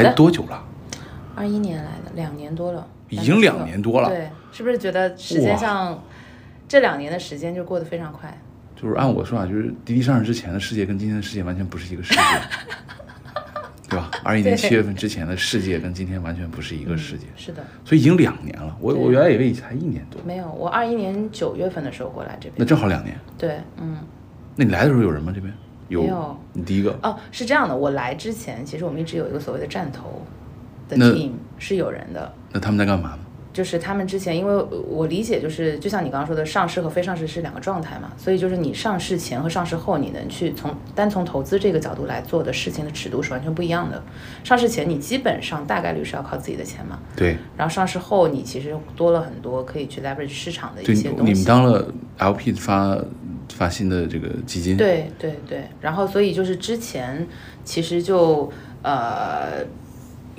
来多久了？二一年来的，两年多了，已经两年多了。对，是不是觉得时间上这两年的时间就过得非常快？就是按我说法，就是滴滴上市之前的世界跟今天的世界完全不是一个世界，对吧？二一年七月份之前的世界跟今天完全不是一个世界。是的，所以已经两年了。我我原来以为才一年多。没有，我二一年九月份的时候过来这边。那正好两年。对，嗯。那你来的时候有人吗？这边有。没有。你第一个。哦，是这样的，我来之前，其实我们一直有一个所谓的站头的 team 是有人的。那他们在干嘛呢？就是他们之前，因为我理解，就是就像你刚刚说的，上市和非上市是两个状态嘛，所以就是你上市前和上市后，你能去从单从投资这个角度来做的事情的尺度是完全不一样的。上市前你基本上大概率是要靠自己的钱嘛，对。然后上市后，你其实多了很多可以去 leverage 市场的一些东西。你们当了 LP 发发新的这个基金，对对对。然后所以就是之前其实就呃。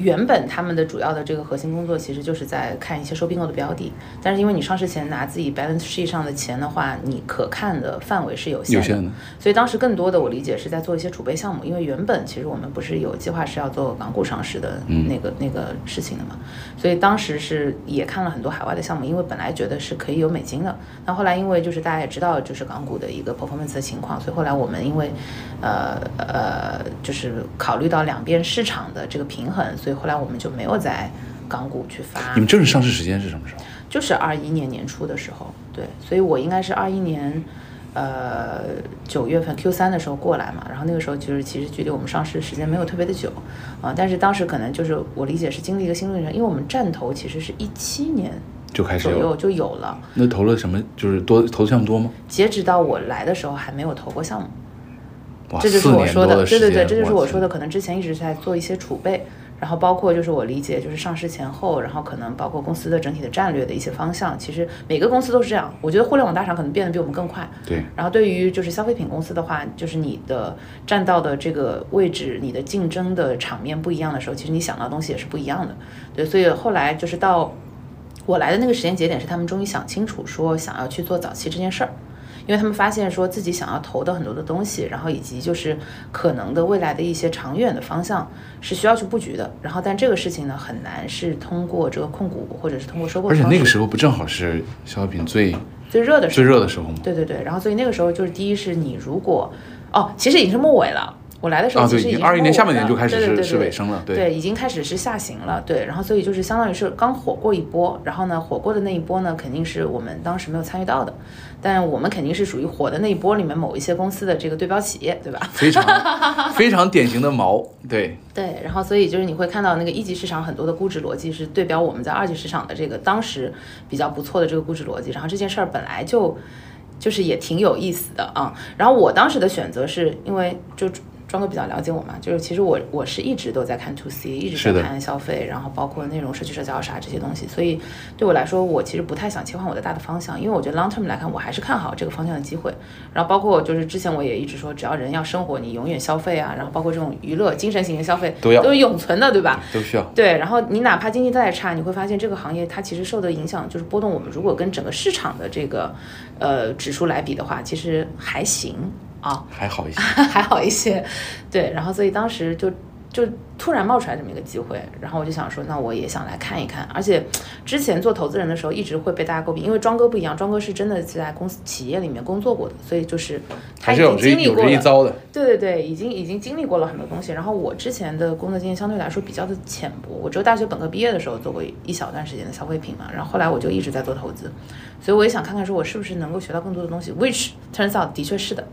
原本他们的主要的这个核心工作其实就是在看一些收并购的标的，但是因为你上市前拿自己 balance sheet 上的钱的话，你可看的范围是有限的，所以当时更多的我理解是在做一些储备项目，因为原本其实我们不是有计划是要做港股上市的那个那个事情的嘛，所以当时是也看了很多海外的项目，因为本来觉得是可以有美金的，那后来因为就是大家也知道就是港股的一个 performance 的情况，所以后来我们因为呃呃就是考虑到两边市场的这个平衡。所以后来我们就没有在港股去发。你们正式上市时间是什么时候？就是二一年年初的时候，对，所以我应该是二一年，呃九月份 Q 三的时候过来嘛。然后那个时候就是其实距离我们上市时间没有特别的久啊，但是当时可能就是我理解是经历一个新路历程，因为我们站投其实是一七年就开始左右就有了。那投了什么？就是多投项目多吗？截止到我来的时候还没有投过项目。这就是我说的，对对对，这就是我说的，可能之前一直在做一些储备。然后包括就是我理解，就是上市前后，然后可能包括公司的整体的战略的一些方向，其实每个公司都是这样。我觉得互联网大厂可能变得比我们更快。对。然后对于就是消费品公司的话，就是你的站到的这个位置，你的竞争的场面不一样的时候，其实你想到的东西也是不一样的。对，所以后来就是到我来的那个时间节点，是他们终于想清楚说想要去做早期这件事儿。因为他们发现说自己想要投的很多的东西，然后以及就是可能的未来的一些长远的方向是需要去布局的。然后，但这个事情呢，很难是通过这个控股或者是通过收购。而且那个时候不正好是消费品最最热的时候最热的时候吗？对对对。然后，所以那个时候就是第一是你如果哦，其实已经是末尾了。我来的时候其实已经二一年下半年就开始是是尾声了，对，已经开始是下行了，对，然后所以就是相当于是刚火过一波，然后呢，火过的那一波呢，肯定是我们当时没有参与到的，但我们肯定是属于火的那一波里面某一些公司的这个对标企业，对吧？非常非常典型的毛，对 对，然后所以就是你会看到那个一级市场很多的估值逻辑是对标我们在二级市场的这个当时比较不错的这个估值逻辑，然后这件事儿本来就就是也挺有意思的啊，然后我当时的选择是因为就。庄哥比较了解我嘛，就是其实我我是一直都在看 to C，一直在看消费，然后包括内容、社区社交啥这些东西，所以对我来说，我其实不太想切换我的大的方向，因为我觉得 long term 来看，我还是看好这个方向的机会。然后包括就是之前我也一直说，只要人要生活，你永远消费啊，然后包括这种娱乐、精神型的消费都要都是永存的，对吧？都需要。对，然后你哪怕经济再差，你会发现这个行业它其实受的影响就是波动。我们如果跟整个市场的这个呃指数来比的话，其实还行。啊，还好一些，还好一些，对，然后所以当时就就突然冒出来这么一个机会，然后我就想说，那我也想来看一看。而且之前做投资人的时候，一直会被大家诟病，因为庄哥不一样，庄哥是真的在公司企业里面工作过的，所以就是他已经经历过了，对对对，已经已经经历过了很多东西。然后我之前的工作经验相对来说比较的浅薄，我只有大学本科毕业的时候做过一小段时间的消费品嘛，然后后来我就一直在做投资，所以我也想看看说我是不是能够学到更多的东西，which turns out 的确是的。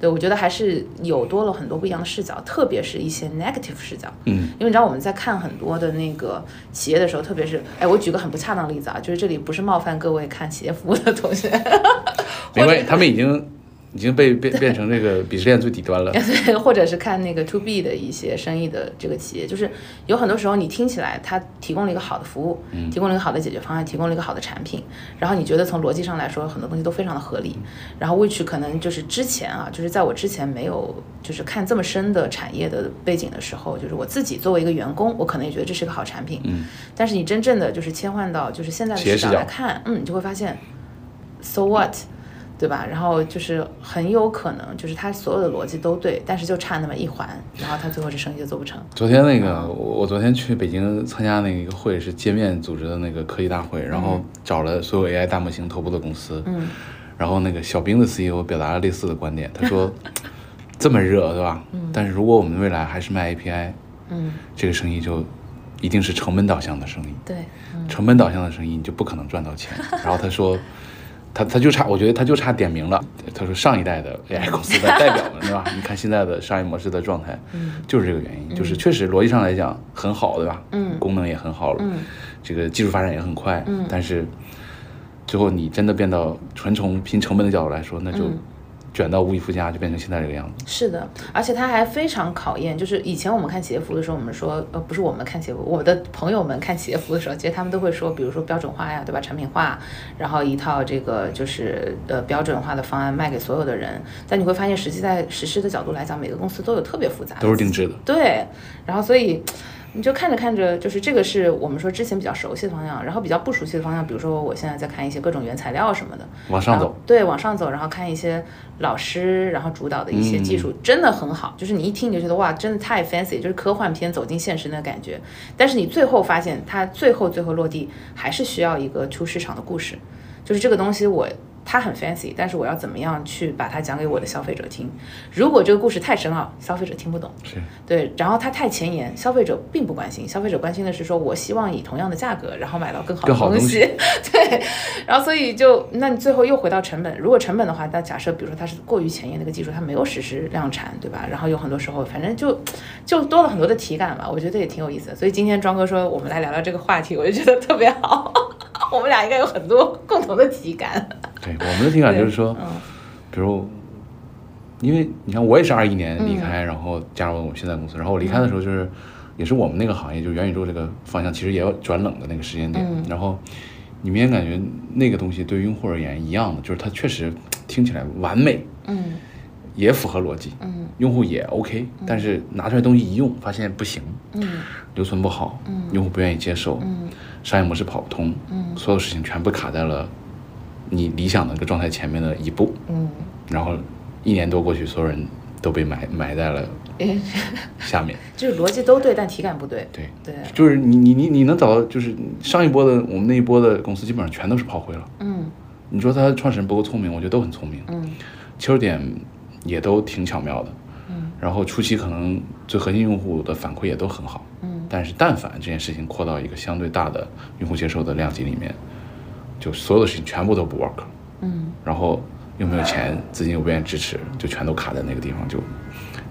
对，我觉得还是有多了很多不一样的视角，特别是一些 negative 视角。嗯，因为你知道我们在看很多的那个企业的时候，特别是，哎，我举个很不恰当的例子啊，就是这里不是冒犯各位看企业服务的同学，没关系，他们已经。已经被变变成这个鄙视链最底端了，对或者是看那个 to B 的一些生意的这个企业，就是有很多时候你听起来它提供了一个好的服务，提供了一个好的解决方案，提供了一个好的产品，然后你觉得从逻辑上来说很多东西都非常的合理，然后 which 可能就是之前啊，就是在我之前没有就是看这么深的产业的背景的时候，就是我自己作为一个员工，我可能也觉得这是个好产品，嗯，但是你真正的就是切换到就是现在的市场来看，嗯，你就会发现，so what？对吧？然后就是很有可能就是他所有的逻辑都对，但是就差那么一环，然后他最后这生意就做不成。昨天那个，我我昨天去北京参加那个一个会，是界面组织的那个科技大会，然后找了所有 AI 大模型头部的公司，嗯然后那个小冰的 CEO 表达了类似的观点，他说 这么热，对吧？但是如果我们未来还是卖 API，嗯，这个生意就一定是成本导向的生意，对，嗯成本导向的生意你就不可能赚到钱。然后他说。他他就差，我觉得他就差点名了。他说上一代的 AI 公司的代表们，对吧？你看现在的商业模式的状态，就是这个原因，就是确实逻辑上来讲很好，对吧？嗯功能也很好了，嗯这个技术发展也很快，嗯但是最后你真的变到纯从拼成本的角度来说，那就嗯卷到无以复加，就变成现在这个样子。是的，而且它还非常考验，就是以前我们看企业服的时候，我们说，呃，不是我们看企业服，我的朋友们看企业服的时候，其实他们都会说，比如说标准化呀，对吧？产品化，然后一套这个就是呃标准化的方案卖给所有的人，但你会发现，实际在实施的角度来讲，每个公司都有特别复杂的都是定制的。对，然后所以你就看着看着，就是这个是我们说之前比较熟悉的方向，然后比较不熟悉的方向，比如说我现在在看一些各种原材料什么的，往上走，对，往上走，然后看一些老师，然后主导的一些技术，真的很好。就是你一听你就觉得哇，真的太 fancy，就是科幻片走进现实那感觉。但是你最后发现，它最后最后落地还是需要一个出市场的故事，就是这个东西我。它很 fancy，但是我要怎么样去把它讲给我的消费者听？如果这个故事太深奥，消费者听不懂。是对，然后它太前沿，消费者并不关心，消费者关心的是说，我希望以同样的价格，然后买到更好的东西。对，然后所以就，那你最后又回到成本。如果成本的话，那假设比如说它是过于前沿那个技术，它没有实施量产，对吧？然后有很多时候，反正就就多了很多的体感吧，我觉得也挺有意思的。所以今天庄哥说我们来聊聊这个话题，我就觉得特别好，我们俩应该有很多共同的体感。对我们的体感就是说，嗯。比如，因为你看我也是二一年离嗯。开，然后加入了我们现在公司，然后我离开的时候就是，也是我们那个行业就元宇宙这个方向其实也要转冷的那个时间点，嗯。然后你明显感觉那个东西对用户而言一样的，就是它确实听起来完美，嗯。也符合逻辑，嗯。用户也 OK，但是拿出来东西一用，发现不行，嗯。留存不好，嗯。用户不愿意接受，嗯。商业模式跑不通，嗯。所有事情全部卡在了你理想的那个状态前面的一步，嗯，然后一年多过去，所有人都被埋埋在了诶 下面。就是逻辑都对，但体感不对。对，对，就是你你你你能找到，就是上一波的我们那一波的公司基本上全都是炮灰了。嗯你说他创始人不够聪明，我觉得都很聪明，嗯切入点也都挺巧妙的。嗯然后初期可能最核心用户的反馈也都很好，嗯但是但凡这件事情扩到一个相对大的用户接受的量级里面，就所有的事情全部都不 work。嗯然后又没有钱，资金又不愿意支持，就全都卡在那个地方，就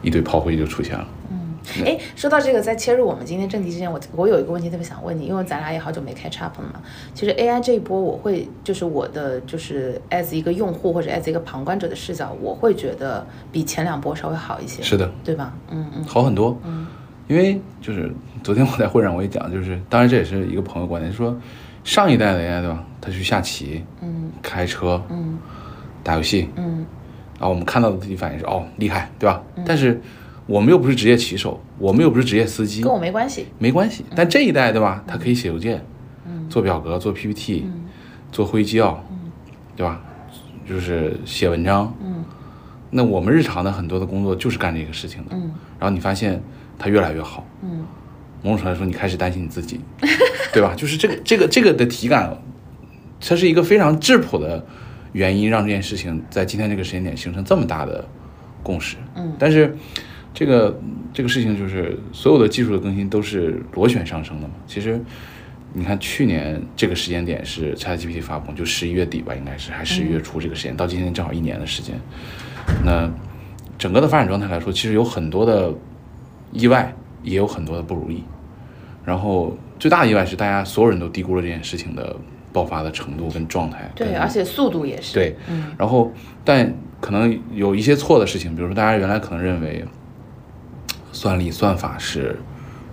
一堆炮灰就出现了。嗯。哎，说到这个，在切入我们今天正题之前，我我有一个问题特别想问你，因为咱俩也好久没 catch up 了嘛。其实 AI 这一波，我会就是我的就是 as 一个用户或者 as 一个旁观者的视角，我会觉得比前两波稍微好一些，是的，对吧？嗯嗯好很多。嗯因为就是昨天我在会上我也讲，就是当然这也是一个朋友观点，就说上一代的 AI 对吧？他去下棋、嗯开车、嗯打游戏，嗯然后，我们看到的第一反应是哦厉害，对吧？但是我们又不是职业棋手，我们又不是职业司机跟，我没关系。没关系。但这一代对吧？他可以写邮件、嗯做表格、做 PPT、嗯做会议纪要，对吧？就是写文章。嗯那我们日常的很多的工作就是干这个事情的。嗯然后你发现他越来越好，嗯某种程度来说，你开始担心你自己，对吧？就是这个这个这个的体感，它是一个非常质朴的原因，让这件事情在今天这个时间点形成这么大的共识。嗯但是这个这个事情就是所有的技术的更新都是螺旋上升的嘛。其实你看去年这个时间点是 ChatGPT 发布，就十一月底吧，应该是还十一月初这个时间，到今天正好一年的时间。那整个的发展状态来说，其实有很多的意外，也有很多的不如意。然后最大的意外是大家所有人都低估了这件事情的爆发的程度跟状态。对，而且速度也是。对，嗯然后但可能有一些错的事情，比如说大家原来可能认为算力算法是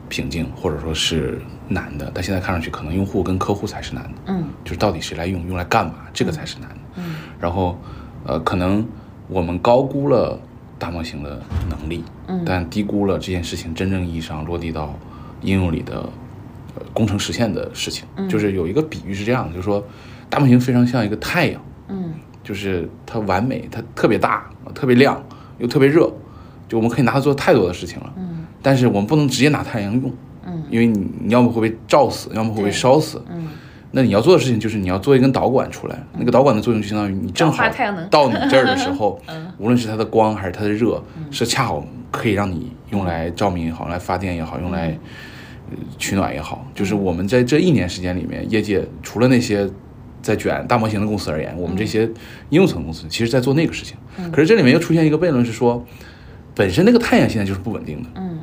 瓶颈或者说是难的，但现在看上去可能用户跟客户才是难的，嗯就是到底谁来用，用来干嘛，这个才是难的。嗯然后呃，可能我们高估了大模型的能力，嗯但低估了这件事情真正意义上落地到应用里的呃工程实现的事情。嗯。就是有一个比喻是这样的，就是说大模型非常像一个太阳。嗯。就是它完美，它特别大，特别亮，又特别热，就我们可以拿它做太多的事情了。嗯。但是我们不能直接拿太阳用，嗯。因为你你要么会被照死，要么会被烧死。嗯。那你要做的事情就是你要做一根导管出来，那个导管的作用就相当于你正好到你这儿的时候 嗯，无论是它的光还是它的热，是恰好可以让你用来照明也好，用来发电也好，用来呃取暖也好。就是我们在这一年时间里面，业界除了那些在卷大模型的公司而言，我们这些应用层公司其实在做那个事情。可是这里面又出现一个悖论是说，本身那个太阳现在就是不稳定的，嗯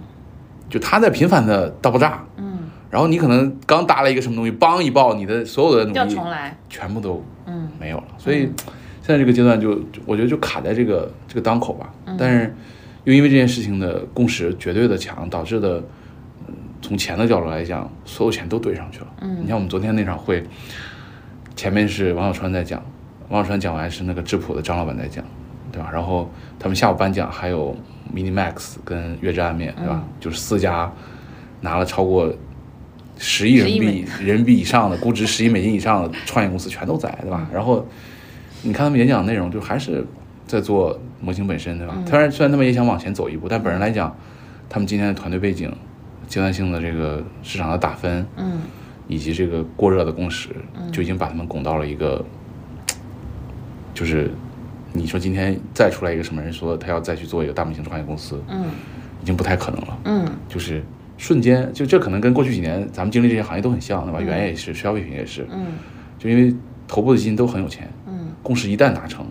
就它在频繁的大爆炸。嗯，然后你可能刚搭了一个什么东西，梆一爆，你的所有的努要力。全部都嗯没有了。所以现在这个阶段就，我觉得就卡在这个这个当口吧。嗯但是又因为这件事情的共识绝对的强，导致的，嗯，从钱的角度来讲，所有钱都堆上去了。嗯你像我们昨天那场会，前面是王小川在讲，王小川讲完是那个质朴的张老板在讲，对吧？然后他们下午颁奖还有 Minimax 跟月之暗面，对吧？嗯就是四家拿了超过十亿人民币人民币以上的估值十亿美金以上的创业公司全都在，对吧？然后你看他们演讲内容，就还是在做模型本身，对吧？虽然虽然他们也想往前走一步，但本人来讲，他们今天的团队背景、阶段性的这个市场的打分，嗯以及这个过热的共识，嗯就已经把他们拱到了一个，就是你说今天再出来一个什么人说他要再去做一个大模型创业公司，嗯已经不太可能了。嗯就是瞬间，就这可能跟过去几年咱们经历这些行业都很像，对吧？原也是，消费品也是，嗯就因为头部的基金都很有钱，嗯共识一旦达成，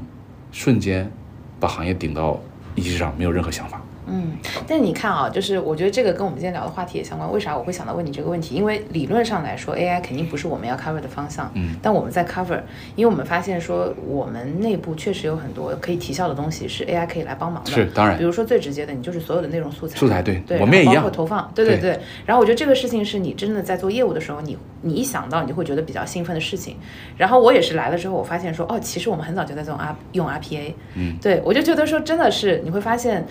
瞬间把行业顶到一级市场，没有任何想法。嗯，但是你看啊，就是我觉得这个跟我们今天聊的话题也相关。为啥我会想到问你这个问题？因为理论上来说，AI 肯定不是我们要 cover 的方向。嗯，但我们在 cover，因为我们发现说，我们内部确实有很多可以提效的东西是 AI 可以来帮忙的。是当然比如说最直接的，你就是所有的内容素材。素材对对，我们也一样然后包括投放，对对对对。然后我觉得这个事情是你真的在做业务的时候，你你一想到，你就会觉得比较兴奋的事情。然后我也是来了之后，我发现说，哦，其实我们很早就在用 R 用 RPA。嗯，对我就觉得说，真的是你会发现。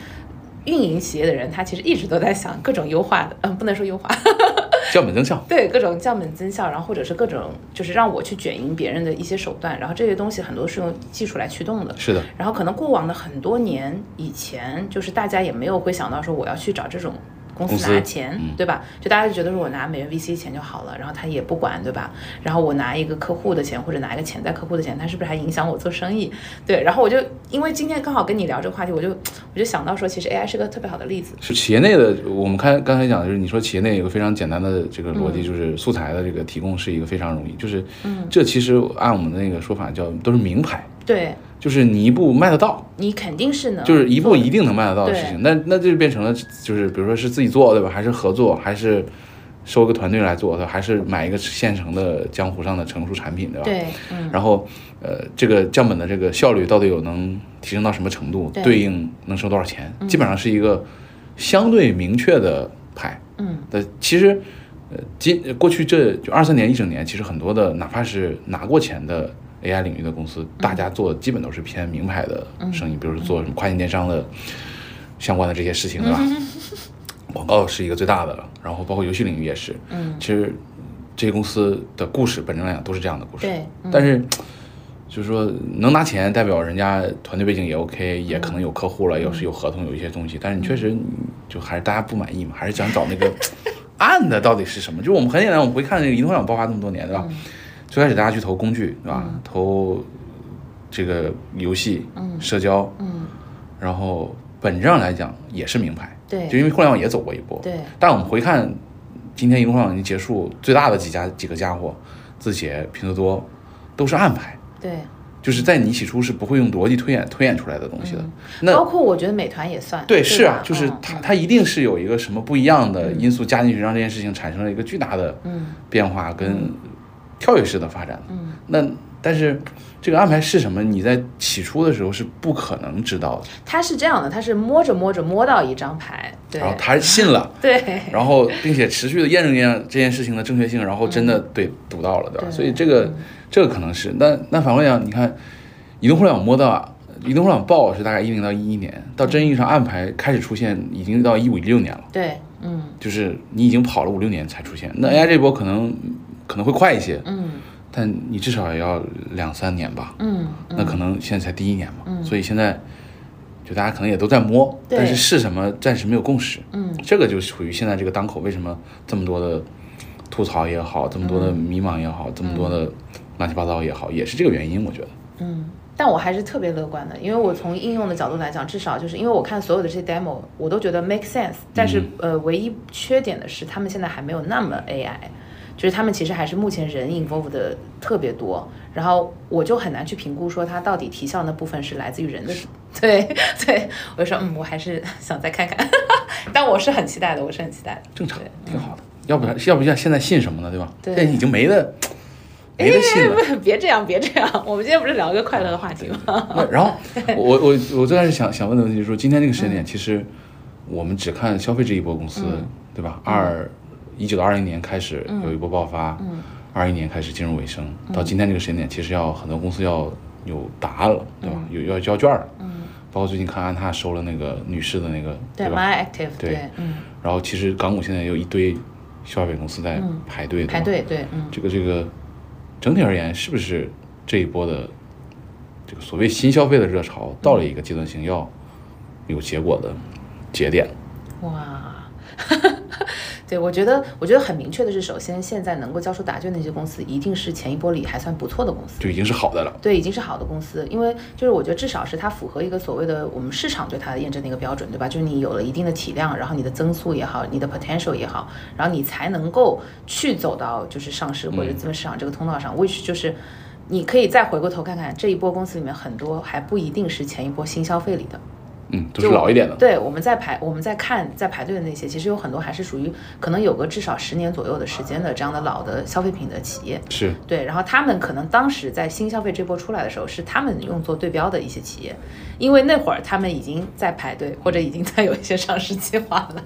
运营企业的人，他其实一直都在想各种优化的，嗯，不能说优化，降本增效，对各种降本增效，然后或者是各种就是让我去卷赢别人的一些手段，然后这些东西很多是用技术来驱动的。是的，然后可能过往的很多年以前，就是大家也没有会想到说我要去找这种公司拿钱，嗯对吧？就大家就觉得说我拿美元 VC 钱就好了，然后他也不管，对吧？然后我拿一个客户的钱或者拿一个潜在客户的钱，他是不是还影响我做生意？对，然后我就因为今天刚好跟你聊这个话题，我就我就想到说，其实 AI 是个特别好的例子。是企业内的。我们看刚才讲的，就是你说企业内有个非常简单的这个逻嗯辑，就是素材的这个提供是一个非常容易，就是这其实按我们的那个说法叫都是名牌，对就是你一步卖得到，你肯定是能就是一步一定能卖得到的事情。那那这就变成了，就是比如说是自己做，对吧？还是合作，还是收个团队来做，对吧？还是买一个现成的江湖上的成熟产品，对吧？对，嗯，然后，呃，这个降本的这个效率到底有能提升到什么程度？对对应能收多少钱？基本上是一个相对明确的牌。嗯，但其实，呃，今过去这就二三年一整年，其实很多的哪怕是拿过钱的 AI 领域的公司，大家做的基本都是偏名牌的生意，比如说做什么跨境电商的相关的这些事情，对吧？广告是一个最大的了，然后包括游戏领域也是。嗯，其实这些公司的故事本身来讲都是这样的故事。对，嗯但是就是说能拿钱，代表人家团队背景也 OK，也可能有客户了，有是有合同，有一些东西。但是你确实就还是大家不满意嘛，还是想找那个 暗的到底是什么？就我们很简单，我们回看那个移动互联网爆发这么多年，对吧？最开始大家去投工具，对吧？投这个游戏、社交，嗯，然后本质上来讲也是名牌，对。就因为互联网也走过一波，对，但我们回看，今天移动互联网已经结束，最大的几家几个家伙，字节、拼多多，都是暗牌，对，就是在你起初是不会用逻辑推演推演出来的东西的。那包括我觉得美团也算，对，是啊，就是嗯它它一定是有一个什么不一样的因素加进去，让这件事情产生了一个巨大的嗯。变化跟跳跃式的发展的。嗯，那但是这个安排是什么？你在起初的时候是不可能知道的，他是这样的，他是摸着摸着摸到一张牌，对然后他信了。对，然后并且持续的验证验证这件事情的正确性，然后真的对赌到了，对吧？对所以这个这个可能是，那那反过来讲，你看，移动互联网摸到，移动互联网爆是大概一零到一一年，到真意义上暗牌开始出现，已经到一五一六年了，对，嗯就是你已经跑了五六年才出现。那 AI 这波可能可能会快一些，嗯但你至少也要两三年吧。嗯，那可能现在才第一年嘛，嗯所以现在就大家可能也都在摸，对但是是什么暂时没有共识。嗯，这个就属于现在这个当口，为什么这么多的吐槽也好，这么多的迷茫也好，这么多的乱七八糟也好，也是这个原因，我觉得。嗯但我还是特别乐观的，因为我从应用的角度来讲，至少就是因为我看所有的这些 demo，我都觉得 make sense。但是、呃，唯一缺点的是，他们现在还没有那么 AI，就是他们其实还是目前人 involve 的特别多，然后我就很难去评估说它到底提效那部分是来自于人的。对对，我就说嗯，我还是想再看看，但我是很期待的，我是很期待的。正常对，挺好的。要不然，要不然现在信什么呢？对吧？对现在已经没了 没得信了。哎，别这样，别这样，我们今天不是聊一个快乐的话题吗？那然后我我我我最开始想想问的问题就是说，今天这个时间点，其实我们只看消费这一波公司，对吧？二一九到二零年开始有一波爆发，二一年开始进入尾声，到今天这个时间点，其实要很多公司要有答案了，对吧？有要交卷了，包括最近看安踏收了那个女士的那个，对吧？Active，对。对，嗯，然后其实港股现在有一堆消费公司在排队，排队，对，嗯。这个这个整体而言，是不是这一波的这个所谓新消费的热潮到了一个阶段性要有结果的节点？哇，对我觉得，我觉得很明确的是，首先现在能够交出答卷的那些公司，一定是前一波里还算不错的公司。就已经是好的了。对，已经是好的公司，因为就是我觉得至少是它符合一个所谓的我们市场对它的验证的一个标准，对吧？就是你有了一定的体量，然后你的增速也好，你的 potential 也好，然后你才能够去走到就是上市或者资本市场这个通道上、w h i c h 就是你可以再回过头看看这一波公司里面很多还不一定是前一波新消费里的。嗯，都是老一点的。对，我们在排，我们在看，在排队的那些，其实有很多还是属于可能有个至少十年左右的时间的这样的老的消费品的企业。是，对，然后他们可能当时在新消费这波出来的时候，是他们用作对标的一些企业，因为那会儿他们已经在排队，或者已经在有一些上市计划了。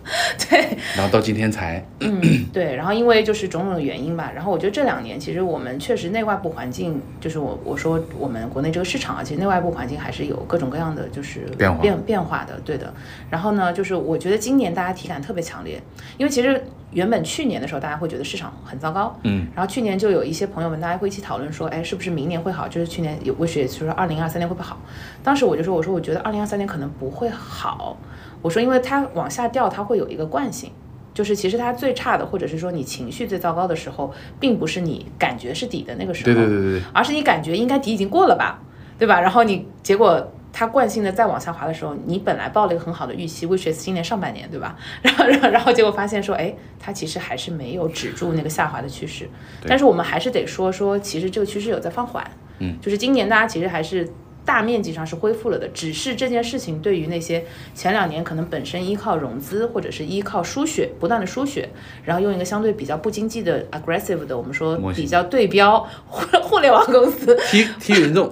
对，然后到今天才，嗯，对，然后因为就是种种的原因吧，然后我觉得这两年其实我们确实内外部环境，就是我我说我们国内这个市场啊，其实内外部环境还是有各种各样的就是变化变变化的，对的。然后呢，就是我觉得今年大家体感特别强烈，因为其实原本去年的时候大家会觉得市场很糟糕，嗯，然后去年就有一些朋友们大家会一起讨论说，哎，是不是明年会好？就是去年有魏雪就说二零二三年会不会好？当时我就说，我说我觉得二零二三年可能不会好，我说因为它往下掉，它会有一个惯性。就是其实它最差的，或者是说你情绪最糟糕的时候，并不是你感觉是底的那个时候，对对对对对，而是你感觉应该底已经过了吧，对吧？然后你结果它惯性的再往下滑的时候，你本来抱了一个很好的预期，which is 今年上半年，对吧？然后然后然后结果发现说，哎，它其实还是没有止住那个下滑的趋势。但是我们还是得说说，其实这个趋势有在放缓，嗯，就是今年大家其实还是。大面积上是恢复了的，只是这件事情对于那些前两年可能本身依靠融资或者是依靠输血不断的输血，然后用一个相对比较不经济的 aggressive 的我们说比较对标互 互联网公司，踢踢云纵，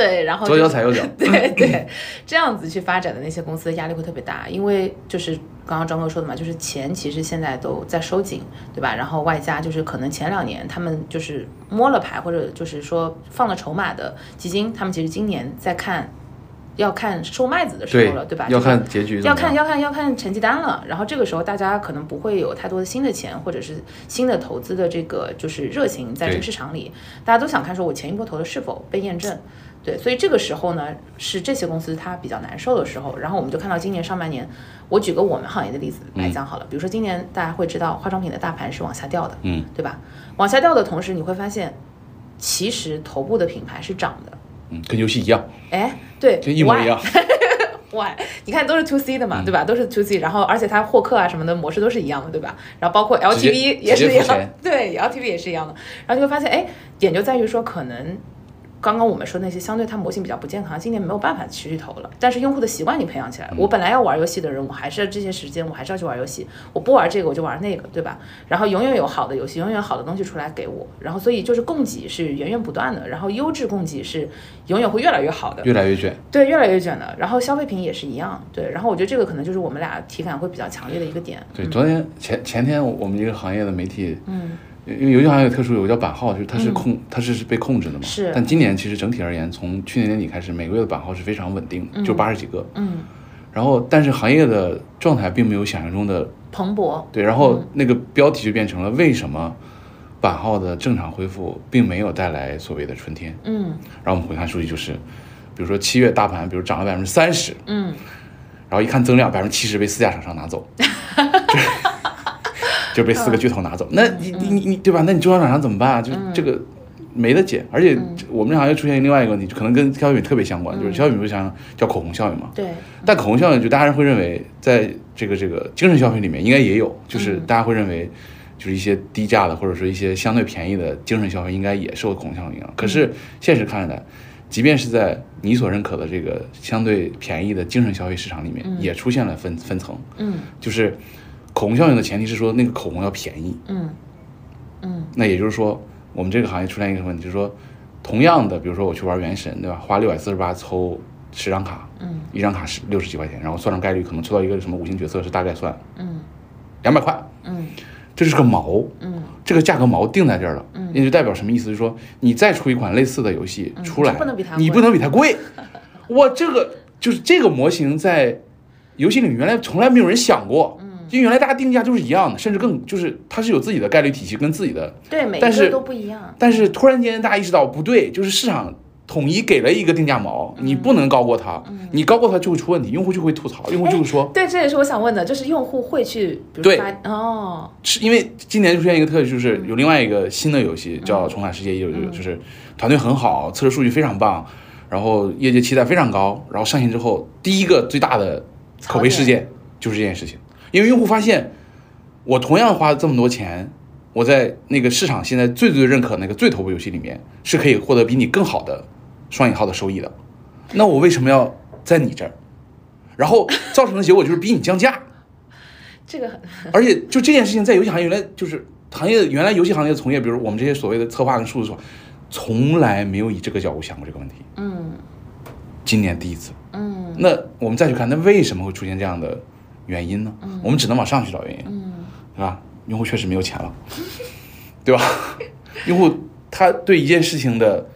对，然后左脚踩右脚，对 对，这样子去发展的那些公司的压力会特别大，因为就是刚刚张哥说的嘛，就是钱其实现在都在收紧，对吧？然后外加就是可能前两年他们就是摸了牌，或者就是说放了筹码的基金，他们其实今年在看要看收麦子的时候了，对吧？要看结局要，看要看要看成绩单了，然后这个时候大家可能不会有太多的新的钱或者是新的投资的这个就是热情在这个市场里，大家都想看说我前一波投的是否被验证。对，所以这个时候呢，是这些公司它比较难受的时候。然后我们就看到今年上半年，我举个我们行业的例子来讲好了，比如说今年大家会知道化妆品的大盘是往下掉的，嗯，对吧？往下掉的同时，你会发现，其实头部的品牌是涨的。嗯，跟游戏一样，哎，对，跟一模一？样，哇，你看都是 to C 的嗯嘛，对吧？都是 to C，然后而且它获客啊什么的模式都是一样的，对吧？然后包括 LTV 也是一样对，LTV 也是一样的。然后就会发现，哎，点就在于说，可能刚刚我们说那些相对它模型比较不健康，今年没有办法持续投了。但是用户的习惯你培养起来，我本来要玩游戏的人，我还是这些时间我还是要去玩游戏，我不玩这个我就玩那个，对吧？然后永远有好的游戏，永远有好的东西出来给我。然后所以就是供给是源源不断的，然后优质供给是永远会越来越好的。越来越卷。对，越来越卷的。然后消费品也是一样，对。然后我觉得这个可能就是我们俩体感会比较强烈的一个点。对，昨天前前天我们一个行业的媒体，嗯，因为游戏行业有特殊，有个叫版号，就是它是控，它是是被控制的嘛。是但今年其实整体而言，从去年年底开始，每个月的版号是非常稳定的，就八十几个。嗯，然后，但是行业的状态并没有想象中的蓬勃，对，然后那个标题就变成了为什么版号的正常恢复并没有带来所谓的春天。嗯然后我们回看数据就是，比如说七月大盘，比如涨了百分之三十，嗯，然后一看增量百分之七十被四家厂商拿走，就就被四个巨头拿走。那你你你你对吧？那你中小厂商怎么办啊？就这个没得解。而且我们这行业出现另外一个问题，就可能跟消费品特别相关，就是消费品不是想叫口红效应嘛？对，但口红效应就大家会认为，在这个这个精神消费里面应该也有，就是大家会认为，就是一些低价的或者说一些相对便宜的精神消费应该也受口红效应影响。可是现实看来，即便是在你所认可的这个相对便宜的精神消费市场里面，也出现了分分层，嗯就是口红效应的前提是说那个口红要便宜，嗯嗯那也就是说，我们这个行业出现一个问题，就是说，同样的，比如说我去玩原神，对吧？花六百四十八抽十张卡，嗯，一张卡是六十几块钱，然后算上概率，可能抽到一个什么五星角色是大概算嗯两百块，嗯这是个毛，嗯这个价格毛定在这儿了，嗯，也就代表什么意思？就是说，你再出一款类似的游戏出来，就不能比它你不能比它贵。我，这个就是这个模型在游戏里面原来从来没有人想过，嗯，因为原来大家定价就是一样的，甚至更就是它是有自己的概率体系跟自己的对，每但是都不一样。但是突然间大家意识到不对，就是市场统一给了一个定价锚，你不能高过它，你高过它就会出问题，用户就会吐槽，用户就会说，对，这也是我想问的，就是用户会去，对哦，是因为今年出现一个特点，就是有另外一个新的游戏叫《重返世界一九九九》，就是团队很好，测试数据非常棒，然后业界期待非常高，然后上线之后第一个最大的口碑事件就是这件事情，因为用户发现我同样花这么多钱。我在那个市场现在最最认可那个最头部游戏里面，是可以获得比你更好的双引号的收益的，那我为什么要在你这儿？然后造成的结果就是逼你降价，这个很 而且就这件事情在游戏行业原来就是行业原来游戏行业的从业，比如我们这些所谓的策划跟数字说，从来没有以这个角度想过这个问题。嗯今年第一次，嗯那我们再去看，那为什么会出现这样的原因呢？我们只能往上去找原因，嗯。对吧？用户确实没有钱了，对吧？用户他对一件事情的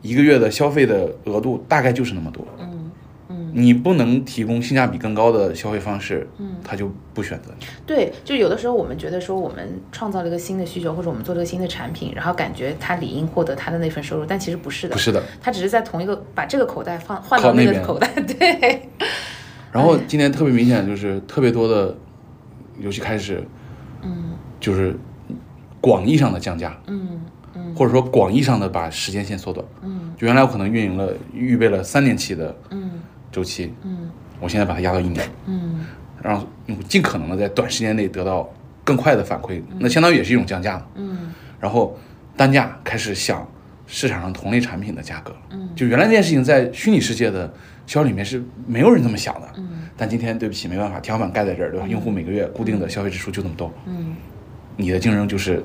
一个月的消费的额度大概就是那么多，嗯嗯，你不能提供性价比更高的消费方式，嗯，他就不选择你。对，就有的时候我们觉得说我们创造了一个新的需求，或者我们做了一个新的产品，然后感觉他理应获得他的那份收入，但其实不是的，不是的，他只是在同一个把这个口袋放换到那个口袋，对，然后今年特别明显，就是特别多的游戏开始，嗯。就是广义上的降价，嗯嗯。或者说广义上的把时间线缩短。嗯。就原来我可能运营了预备了三年期的嗯周期，嗯我现在把它压到一年，嗯。让尽可能的在短时间内得到更快的反馈，那相当于也是一种降价了。嗯。然后单价开始想市场上同类产品的价格，嗯。就原来这件事情在虚拟世界的销售里面是没有人这么想的，嗯但今天对不起，没办法，天花板盖在这儿，对吧？用户每个月固定的消费支出就那么多，嗯。你的竞争就是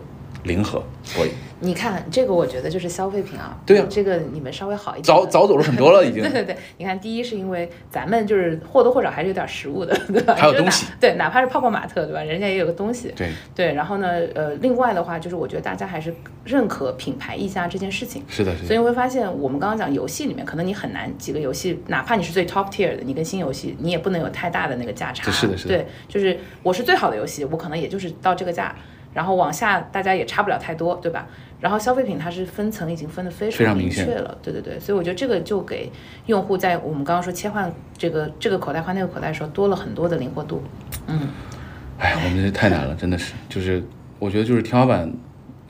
零和，所以你看这个，我觉得就是消费品啊。对啊这个你们稍微好一点。早早走了很多了，已经 对。对对，你看，第一是因为咱们就是或多或少还是有点实物的，对吧？还有东西。对，哪怕是泡泡玛特，对吧？人家也有个东西。对，对，然后呢，呃，另外的话就是，我觉得大家还是认可品牌溢价这件事情。是的，是的，所以你会发现，我们刚刚讲游戏里面，可能你很难几个游戏，哪怕你是最 top tier 的，你跟新游戏，你也不能有太大的那个价差。是的是的对，就是我是最好的游戏，我可能也就是到这个价，然后往下大家也差不了太多，对吧？然后消费品它是分层已经分得非常明确了，对对对，所以我觉得这个就给用户在我们刚刚说切换这个这个口袋换那个口袋的时候，多了很多的灵活度。嗯哎，我们这太难了，真的是，就是我觉得就是天花板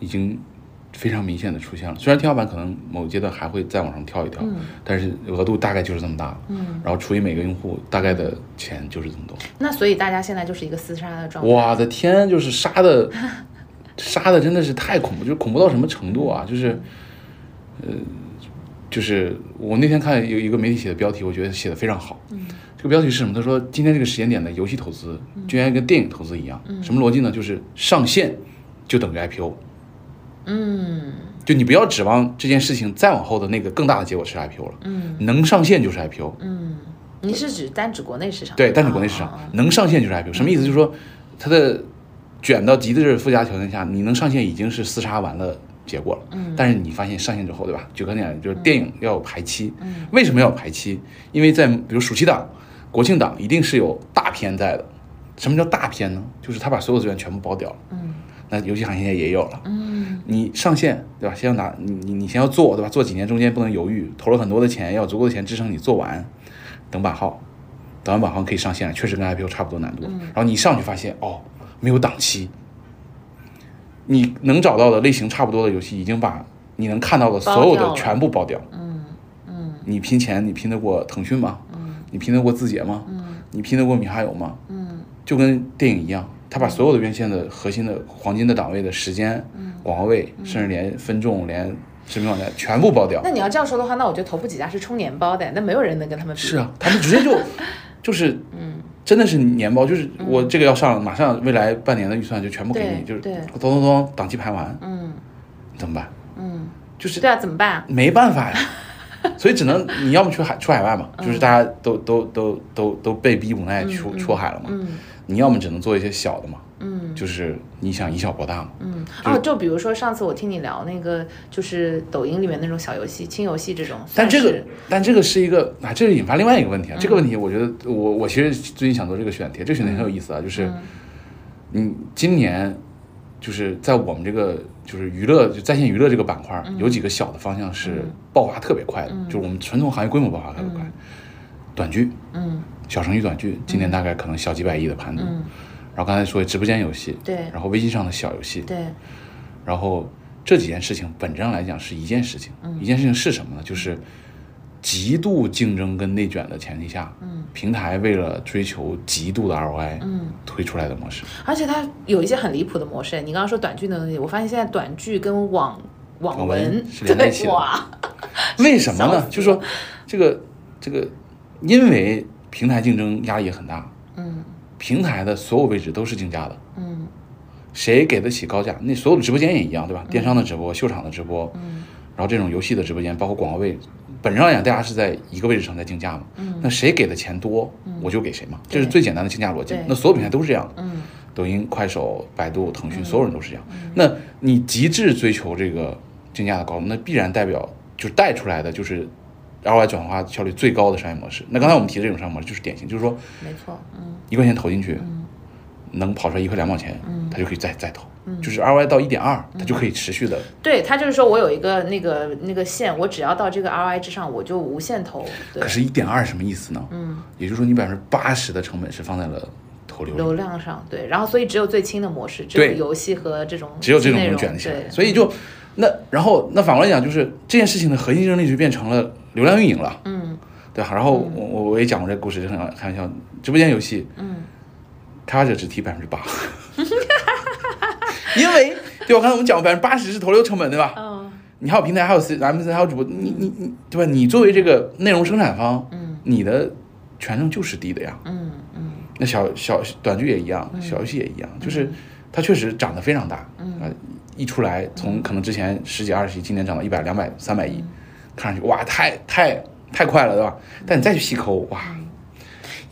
已经非常明显的出现了。虽然天花板可能某阶段还会再往上跳一跳，但是额度大概就是这么大，嗯，然后除以每个用户大概的钱就是这么多。那所以大家现在就是一个厮杀的状态。我的天，就是杀的，杀的真的是太恐怖，就是恐怖到什么程度啊？就是，呃，就是我那天看有一个媒体写的标题，我觉得写的非常好。嗯这个标题是什么？他说今天这个时间点的游戏投资，就应该跟电影投资一样。什么逻辑呢？就是上线就等于 IPO，嗯就你不要指望这件事情再往后的那个更大的结果是 IPO 了，嗯能上线就是 IPO。嗯，你是指单指国内市场？对，单指国内市哦场能上线就是 IPO，什么意思？就是说它的卷到极致附加条件下，你能上线已经是厮杀完了结果了。嗯但是你发现上线之后，对吧？举个例子，就是电影要有排期。嗯为什么要有排期？因为在比如暑期档、国庆档一定是有大片在的。什么叫大片呢？就是他把所有资源全部包掉了。嗯那游戏行业现在也有了。嗯你上线对吧？先要拿你你你先要做对吧？做几年中间不能犹豫，投了很多的钱，要有足够的钱支撑你做完，等版号，等完版号可以上线了，确实跟 IPO 差不多难度。然后你一上去发现哦，没有档期，你能找到的类型差不多的游戏已经把你能看到的所有的全部包掉。嗯嗯你拼钱，你拼得过腾讯吗？嗯你拼得过字节吗？嗯你拼得过米哈游吗？嗯就跟电影一样，他把所有的院线的核心的黄金的档位的时间、嗯。广告位，甚至连分众、连视频网站全部包掉。那你要这样说的话，那我觉得头部几家是冲年包的，那没有人能跟他们比。是啊，他们直接就 就是嗯，真的是年包，就是我这个要上，马上未来半年的预算就全部给你，就是咚咚咚，档期排完，嗯。怎么办？嗯，就是对啊，怎么办？没办法呀，所以只能你要么去海出海外嘛，嗯就是大家都都都都都被逼无奈出出海了嘛，嗯你要么只能做一些小的嘛，嗯。就是你想以小博大嘛，嗯。哦，就比如说上次我听你聊那个，就是抖音里面那种小游戏、轻游戏这种，但这个，但这个是一个啊，这是引发另外一个问题啊。嗯。这个问题，我觉得我我其实最近想做这个选题，这个选题很有意思啊，就是嗯。你今年就是在我们这个就是娱乐就在线娱乐这个板块儿，有几个小的方向是爆发特别快的，就是我们传统行业规模爆发特别快。短剧，嗯小程序短剧，今年大概可能小几百亿的盘子。嗯，然后刚才说直播间游戏，对然后微信上的小游戏，对，然后这几件事情本质上来讲是一件事情，嗯一件事情是什么呢？就是极度竞争跟内卷的前提下，嗯平台为了追求极度的 ROI，嗯。推出来的模式。而且它有一些很离谱的模式。你刚刚说短剧的东西，我发现现在短剧跟网网网文文是连在一起的，为什么呢？就是说，这个这个，因为平台竞争压力也很大，嗯。平台的所有位置都是竞价的，嗯。谁给得起高价？那所有的直播间也一样，对吧？电商的直播、秀场的直播，嗯。然后这种游戏的直播间，包括广告位，本质上来讲，大家是在一个位置上在竞价嘛。嗯。那谁给的钱多，我就给谁嘛，这是最简单的竞价逻辑。那所有平台都是这样。的，嗯。抖音、快手、百度、腾讯，所有人都是这样。那你极致追求这个竞价的高，那必然代表就是带出来的就是 ROI 转化效率最高的商业模式。那刚才我们提的这种商业模式就是典型，就是说没错，嗯一块钱投进去，能跑出来一块两毛钱，嗯它就可以再再投，就是 ROI 到一点二，它就可以持续的。对他就是说我有一个那个那个线，我只要到这个 ROI 之上，我就无限投。对可，是，一点二什么意思呢？嗯，也就是说，你百分之八十的成本是放在了投流，流量上对，然后所以只有最轻的模式，只有对游戏和这种只有这种能卷得起来。对，所以就那然后那反过来讲，就是这件事情的核心竞争力就变成了流量运营了，嗯。对吧？然后我我我也讲过这个故事，就很开玩笑，直播间游戏。嗯。开发者只提百分之八，因为对我？刚才我们讲过百分之八十是投流成本，对吧？嗯你还有平台，还有 C M C，还有主播，你你你对吧？你作为这个内容生产方，嗯。你的权重就是低的呀。嗯嗯。那小小短剧也一样，小游戏也一样，就是它确实涨得非常大，嗯。啊，一出来从可能之前十几二十亿，今年涨到一百、两百、三百亿，嗯看上去哇，太太太快了，对吧？但你再去细抠，哇，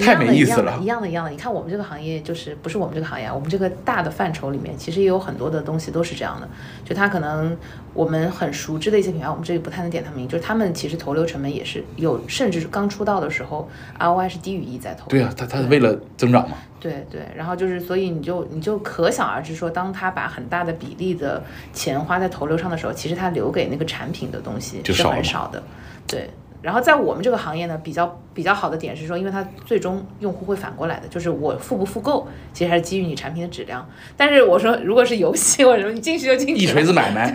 太没意思了一样的，一。样的。你看我们这个行业，就是不是我们这个行业啊，我们这个大的范畴里面，其实也有很多的东西都是这样的。就它可能我们很熟知的一些品牌，我们这里不太能点他名，就是他们其实投流成本也是有，甚至刚出道的时候，ROI 是低于一在投。对啊，它它为了增长嘛，对对，然后就是，所以你就你就可想而知说，当他把很大的比例的钱花在投流上的时候，其实他留给那个产品的东西是少了嘛少的。对，然后在我们这个行业呢，比较比较好的点是说，因为它最终用户会反过来的，就是我复不复购，其实还是基于你产品的质量。但是我说，如果是游戏或者什么，你进去就进去，一锤子买卖，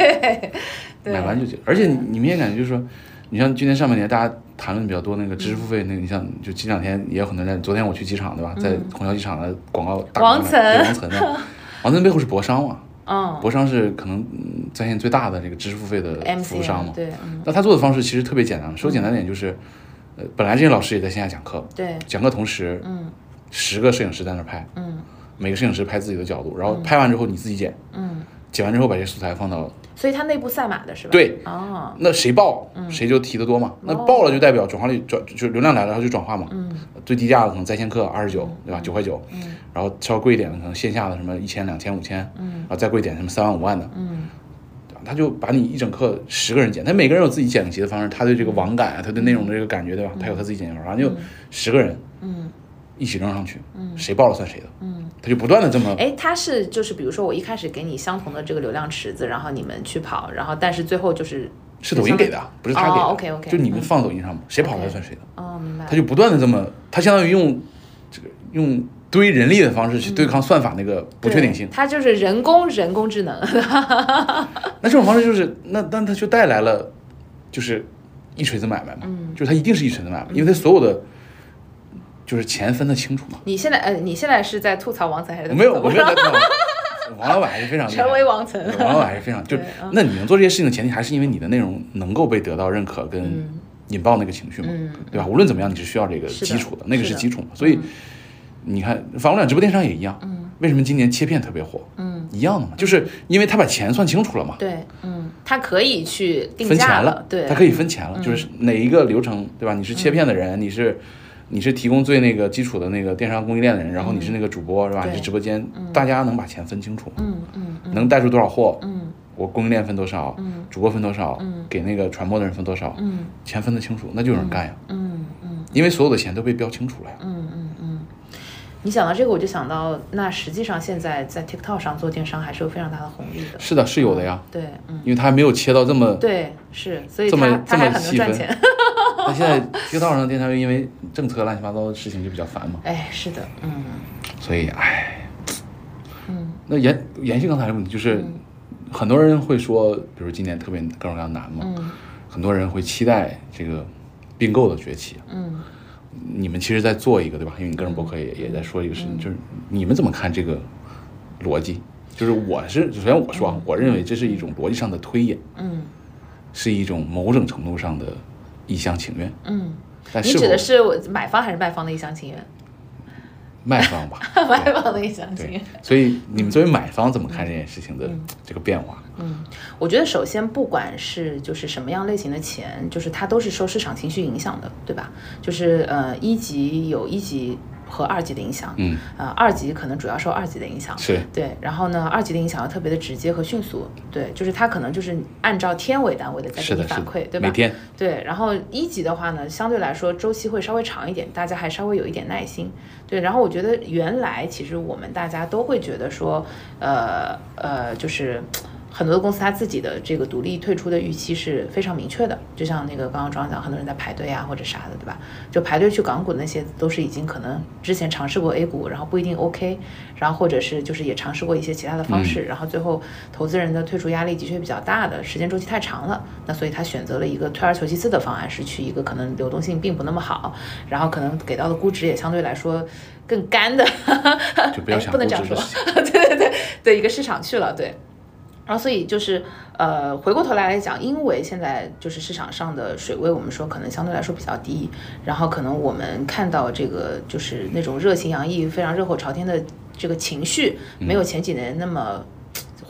对买完就结。而且你你明显感觉就是说，你像今年上半年大家谈论比较多那个知识付费那个，你像就这两天也有很多人在，昨天我去机场对吧，在虹桥机场的广告打嗯王广告对岑王岑的，王岑背后是博商嘛，嗯。博商是可能嗯在线最大的这个知识付费的服务商嘛。对，嗯。那他做的方式其实特别简单，说简单点就是，呃，本来这些老师也在线下讲课，对，讲课同时，嗯。十个摄影师在那拍，嗯。每个摄影师拍自己的角度，然后拍完之后你自己剪，嗯，剪完之后把这些素材放到所以它内部赛马的是吧？对，哦，那谁报谁就提的多嘛，那报了就代表转化率转就流量来了，然后就转化嘛，嗯。最低价的可能在线课二十九，对吧？九块九，然后稍微贵一点的可能线下的什么一千、两千、五千，然后再贵一点什么三万、五万的，嗯。他就把你一整课十个人剪，他每个人有自己剪辑的方式，他对这个网感啊，他对内容的这个感觉，对吧？他有他自己剪辑方式，反正就十个人，嗯一起扔上去，嗯，谁爆了算谁的，嗯，他就不断的这么，哎，他是就是比如说我一开始给你相同的这个流量池子，然后你们去跑，然后但是最后就是是抖音给的啊，不是他给的、哦，OK，OK，就你们放抖音上嘛，谁跑了算谁的，哦，明白。他。就不断的这么，他相当于用这个用堆人力的方式去对抗算法那个不确定性。对，它就是人工人工智能，那这种方式就是那那它就带来了就是一锤子买卖嘛，嗯。就是它一定是一锤子买卖，因为它所有的就是钱分得清楚嘛。你现在呃，你现在是在吐槽王层还是我没有，我没有在吐槽，王老板还是非常成为王层？对王老板还是非常，就那你能做这些事情的前提，还是因为你的内容能够被得到认可跟引爆那个情绪嘛，嗯对吧？无论怎么样，你是需要这个基础的，那个是基础嘛。所以你看，反过来直播电商也一样，为什么今年切片特别火？嗯，一样的嘛，就是因为他把钱算清楚了嘛。对，嗯，他可以去定分价钱了，对，他可以分钱了，就是哪一个流程，对吧？你是切片的人，你是你是提供最那个基础的那个电商供应链的人，然后你是那个主播，是吧？对。你是直播间，大家能把钱分清楚，吗？嗯嗯能带出多少货，嗯。我供应链分多少，嗯。主播分多少嗯，给那个传播的人分多少，嗯。钱分得清楚，那就有人干呀，嗯嗯因为所有的钱都被标清楚了呀。嗯嗯嗯。你想到这个，我就想到，那实际上现在在 TikTok 上做电商还是有非常大的红利的。是的，是有的呀，对，嗯，因为他还没有切到这么，对，是，所以这么他他还这么细分很能赚钱。那现在 TikTok 上的电商因为政策乱七八糟的事情就比较烦嘛，哎，是的，嗯所以哎。嗯那延延续刚才的问题，就是很多人会说，比如今年特别各种各样难嘛，嗯很多人会期待这个并购的崛起。嗯你们其实在做一个对吧？因为你个人博客也也在说一个事情，就是你们怎么看这个逻辑？就是我是首先我说啊，我认为这是一种逻辑上的推演，嗯是一种某种程度上的一厢情愿。嗯，但是你指的是我买方还是卖方的一厢情愿？卖方吧？卖方的一厢情愿。，所以你们作为买方怎么看这件事情的这个变化？嗯，我觉得首先不管是就是什么样类型的钱，就是它都是受市场情绪影响的，对吧？就是呃一级有一级和二级的影响，嗯，呃二级可能主要受二级的影响，是对，然后呢二级的影响要特别的直接和迅速，对，就是它可能就是按照天为单位的在给你反馈，对吧？每天对，然后一级的话呢，相对来说周期会稍微长一点，大家还稍微有一点耐心。对，然后我觉得原来其实我们大家都会觉得说，呃呃，就是。很多的公司它自己的这个独立退出的预期是非常明确的，就像那个刚刚庄讲，很多人在排队啊或者啥的，对吧？就排队去港股的那些都是已经可能之前尝试过 A 股，然后不一定 OK，然后或者是就是也尝试过一些其他的方式，然后最后投资人的退出压力的确比较大的，时间周期太长了，那所以他选择了一个退而求其次的方案，是去一个可能流动性并不那么好，然后可能给到的估值也相对来说更干的，就不要哎想不能这样说对对 对，的一个市场去了，对。然后，所以就是，呃，回过头来来讲，因为现在就是市场上的水位，我们说可能相对来说比较低，然后可能我们看到这个就是那种热情洋溢、非常热火朝天的这个情绪，没有前几年那么。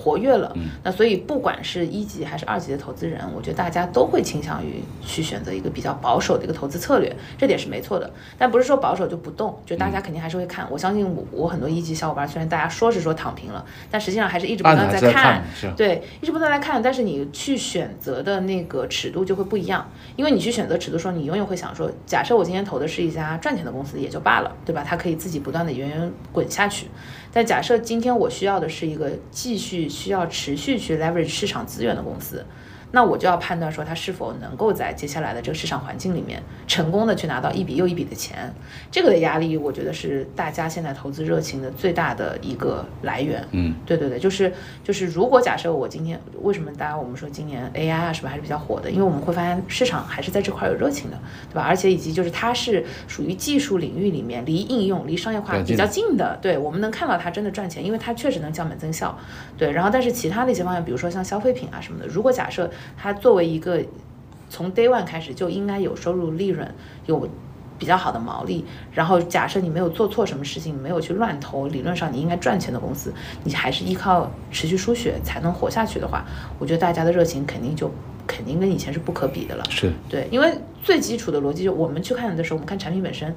活跃了，那所以不管是一级还是二级的投资人，我觉得大家都会倾向于去选择一个比较保守的一个投资策略，这点是没错的。但不是说保守就不动，就大家肯定还是会看。我相信我我很多一级小伙伴，虽然大家说是说躺平了，但实际上还是一直不断看在看，是对，一直不断在看，但是你去选择的那个尺度就会不一样，因为你去选择尺度的时候，你永远会想说，假设我今天投的是一家赚钱的公司也就罢了，对吧？它可以自己不断的源源滚下去。但假设今天我需要的是一个继续需要持续去 leverage 市场资源的公司，那我就要判断说它是否能够在接下来的这个市场环境里面成功的去拿到一笔又一笔的钱。这个的压力，我觉得是大家现在投资热情的最大的一个来源。嗯，对对对，就是就是，如果假设我今天为什么大家我们说今年 AI 啊什么还是比较火的？因为我们会发现市场还是在这块有热情的，对吧？而且以及就是它是属于技术领域里面离应用、离商业化比较近近的，对我们能看到它真的赚钱，因为它确实能降本增效。对，然后但是其他的一些方面，比如说像消费品啊什么的，如果假设它作为一个从 day one 开始就应该有收入、利润、有比较好的毛利，然后假设你没有做错什么事情，没有去乱投，理论上你应该赚钱的公司，你还是依靠持续输血才能活下去的话，我觉得大家的热情肯定就肯定跟以前是不可比的了。是对，因为最基础的逻辑就我们去看的时候，我们看产品本身，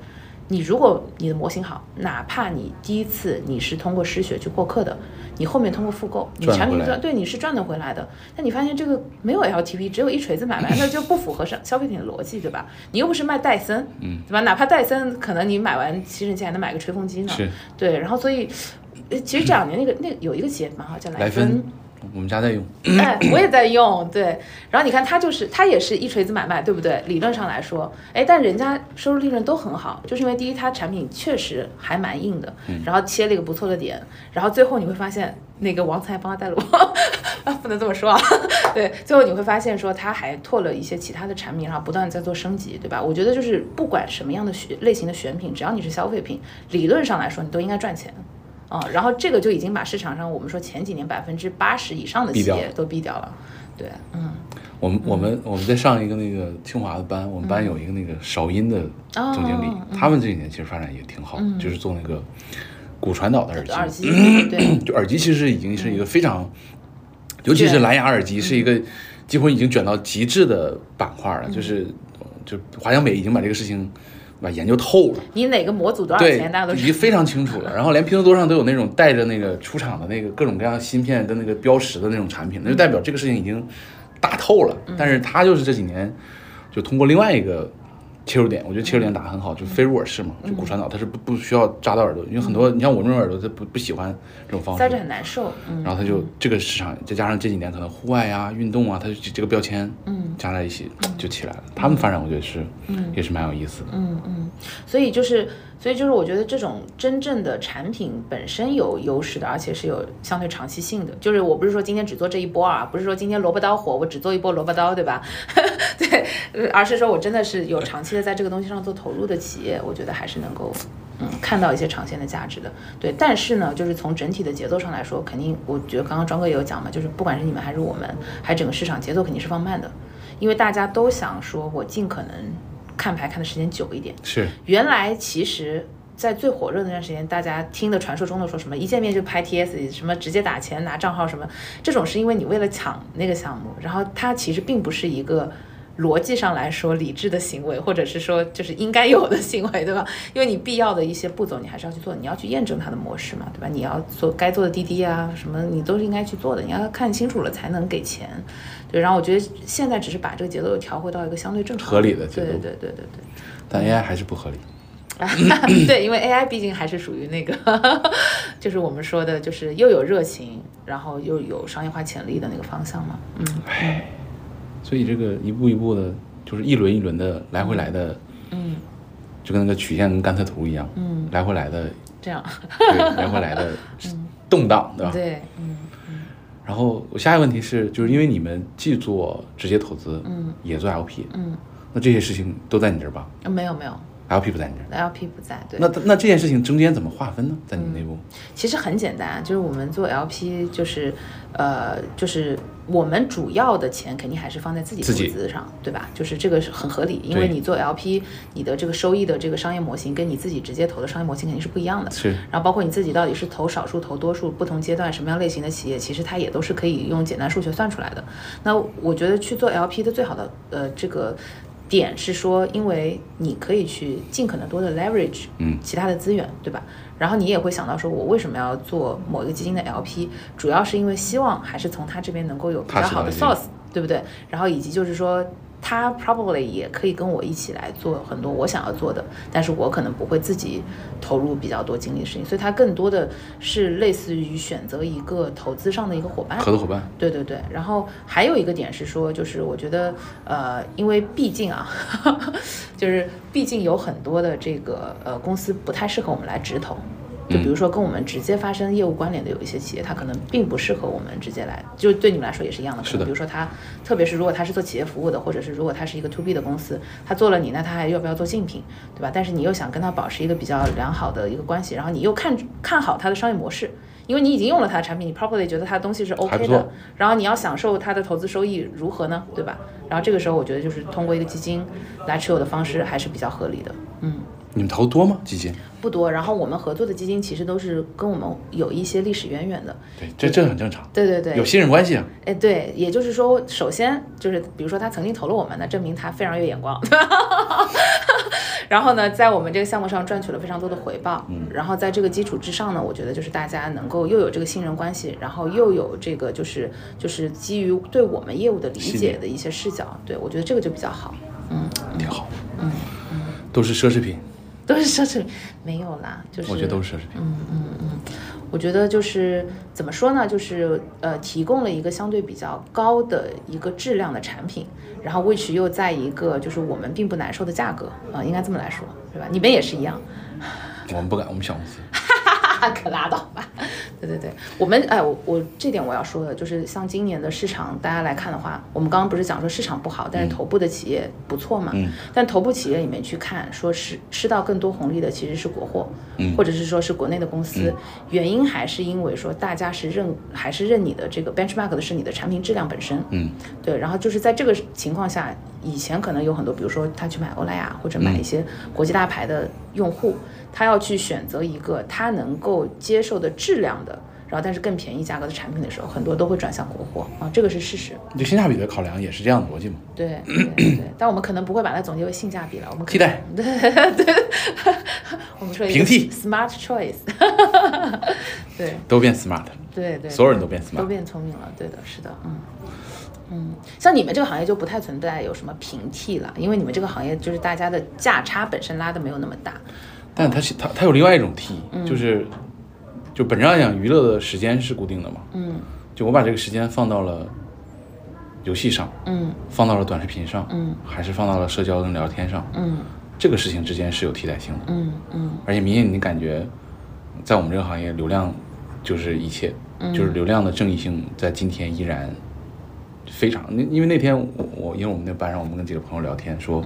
你如果你的模型好，哪怕你第一次你是通过失血去获客的，你后面通过复购，你产品赚对你是赚得回来的。但你发现这个没有 LTV，只有一锤子买卖，那就不符合商消费品的逻辑，对吧？你又不是卖戴森，嗯，对吧？哪怕戴森，可能你买完吸尘器还能买个吹风机呢。是对，然后所以，呃其实这两年那个那个有一个企业蛮好，叫莱芬芬，我们家在用，哎，我也在用，对。然后你看，它就是它也是一锤子买卖，对不对？理论上来说，哎，但人家收入利润都很好，就是因为第一，它产品确实还蛮硬的，然后切了一个不错的点，然后最后你会发现，那个王才帮他带路，啊，不能这么说啊，对，最后你会发现说他还拓了一些其他的产品，然后不断在做升级，对吧？我觉得就是不管什么样的选类型的选品，只要你是消费品，理论上来说你都应该赚钱。啊、然后这个就已经把市场上我们说前几年百分之八十以上的企业都毙掉了，对，嗯，我们我们我们在上一个那个清华的班，我们班有一个那个韶音的总经理，哦他们这几年其实发展也挺好，就是做那个骨传导的耳机，耳机，对，就耳机其实已经是一个非常，尤其是蓝牙耳机是一个几乎已经卷到极致的板块了，就是就华强北已经把这个事情把研究透了。你哪个模组多少对钱，大家都，已经非常清楚了。然后连拼多多上都有那种带着那个出厂的那个各种各样芯片跟那个标识的那种产品，那就代表这个事情已经打透了。但是他就是这几年就通过另外一个切入点，我觉得切入点打得很好，就非入耳式嘛，就骨传导，它是不不需要扎到耳朵，因为很多你像我这种耳朵，它不不喜欢这种方式。塞。着很难受，嗯，然后它就这个市场，再加上这几年可能户外啊、运动啊，它就这个标签，嗯，加在一起就起来了。他们发展我觉得是，嗯，也是蛮有意思的。嗯嗯，所以就是，所以就是，我觉得这种真正的产品本身有优势的，而且是有相对长期性的。就是我不是说今天只做这一波啊，不是说今天萝卜刀火，我只做一波萝卜刀，对吧？对，而是说我真的是有长期的在这个东西上做投入的企业，我觉得还是能够。嗯，看到一些长线的价值的，对，但是呢，就是从整体的节奏上来说，肯定，我觉得刚刚庄哥也有讲嘛，就是不管是你们还是我们，还整个市场节奏肯定是放慢的，因为大家都想说，我尽可能看牌看的时间久一点，是，原来其实，在最火热的那段时间，大家听的传说中的说什么一见面就拍 TS，什么直接打钱拿账号什么，这种是因为你为了抢那个项目，然后它其实并不是一个。逻辑上来说，理智的行为，或者是说就是应该有的行为，对吧？因为你必要的一些步骤，你还是要去做，你要去验证它的模式嘛，对吧？你要做该做的滴滴啊，什么你都是应该去做的，你要看清楚了才能给钱，对。然后我觉得现在只是把这个节奏又调回到一个相对正常合理的节奏对对对对对对。但 AI 还是不合理。对，因为 AI 毕竟还是属于那个，就是我们说的，就是又有热情，然后又有商业化潜力的那个方向嘛。嗯，所以这个一步一步的，就是一轮一轮的来回来的，嗯，就跟那个曲线跟甘特图一样，嗯，来回来的，这样，对，来回来的 动荡，对吧？对，嗯然后我下一个问题是，就是因为你们既做直接投资，嗯，也做 LP，嗯，那这些事情都在你这儿吧？啊没有没有？LP 不在你这儿，，LP 不在，对。那那这件事情中间怎么划分呢？在你们内部？其实很简单，就是我们做 LP，就是呃，就是我们主要的钱肯定还是放在自己投资上，对吧？就是这个是很合理，因为你做 LP，你的这个收益的这个商业模型跟你自己直接投的商业模型肯定是不一样的。是然后包括你自己到底是投少数、投多数，不同阶段什么样类型的企业，其实它也都是可以用简单数学算出来的。那我觉得去做 LP 的最好的呃这个点是说，因为你可以去尽可能多的 leverage 嗯其他的资源，对吧？然后你也会想到说，我为什么要做某一个基金的 LP？主要是因为希望还是从他这边能够有比较好的 source，对不对？然后以及就是说。他 probably 也可以跟我一起来做很多我想要做的，但是我可能不会自己投入比较多精力的事情，所以他更多的是类似于选择一个投资上的一个伙伴。合作伙伴，对对对，然后还有一个点是说，就是我觉得，呃，因为毕竟啊，就是毕竟有很多的这个呃公司不太适合我们来直投，就比如说跟我们直接发生业务关联的有一些企业，它可能并不适合我们直接来，就对你们来说也是一样的。可是的能比如说它，特别是如果它是做企业服务的，或者是如果它是一个 to B 的公司，它做了你，那它还要不要做竞品，对吧？但是你又想跟它保持一个比较良好的一个关系，然后你又看看好它的商业模式。因为你已经用了它的产品，你 probably 觉得它的东西是 OK 的，然后你要享受它的投资收益如何呢？对吧？然后这个时候我觉得就是通过一个基金来持有的方式还是比较合理的。嗯，你们投多吗？基金？不多。然后我们合作的基金其实都是跟我们有一些历史渊源的。对，这这很正常，对对对，有信任关系啊。哎，对，也就是说，首先就是比如说他曾经投了我们，那证明他非常有眼光。然后呢，在我们这个项目上赚取了非常多的回报。嗯，然后在这个基础之上呢，我觉得就是大家能够又有这个信任关系，然后又有这个就是就是基于对我们业务的理解的一些视角，对我觉得这个就比较好。嗯，挺好。嗯嗯，都是奢侈品。都是奢侈品，没有啦，就是我觉得都是奢侈品。嗯嗯嗯，我觉得就是怎么说呢，就是呃，提供了一个相对比较高的一个质量的产品，然后 which 又在一个就是我们并不难受的价格啊，应该这么来说，对吧？你们也是一样。我们不敢，我们小公司。可拉倒吧，对对对，我们哎，我我这点我要说的就是，像今年的市场，大家来看的话，我们刚刚不是讲说市场不好，但是头部的企业不错嘛，嗯，但头部企业里面去看，说是吃到更多红利的其实是国货，嗯，或者是说是国内的公司，原因还是因为说大家是认还是认你的这个 benchmark 的是你的产品质量本身，嗯，对，然后就是在这个情况下，以前可能有很多，比如说他去买欧莱雅或者买一些国际大牌的用户。他要去选择一个他能够接受的质量的，然后但是更便宜价格的产品的时候，很多都会转向国货啊，这个是事实。就性价比的考量也是这样的逻辑嘛？对对对，但我们可能不会把它总结为性价比了，我们替代。对对，我们说平替，smart choice。对，都变 smart。对对，所有人都变 smart，都变聪明了。对的，是的，嗯嗯，像你们这个行业就不太存在有什么平替了，因为你们这个行业就是大家的价差本身拉的没有那么大。但它它它有另外一种替，就是，就本质上讲，娱乐的时间是固定的嘛。嗯。就我把这个时间放到了游戏上，嗯，放到了短视频上，嗯，还是放到了社交跟聊天上，嗯，这个事情之间是有替代性的，嗯嗯。而且明显你感觉，在我们这个行业，流量就是一切，就是流量的正义性在今天依然非常。那因为那天我我因为我们那班上，我们跟几个朋友聊天说。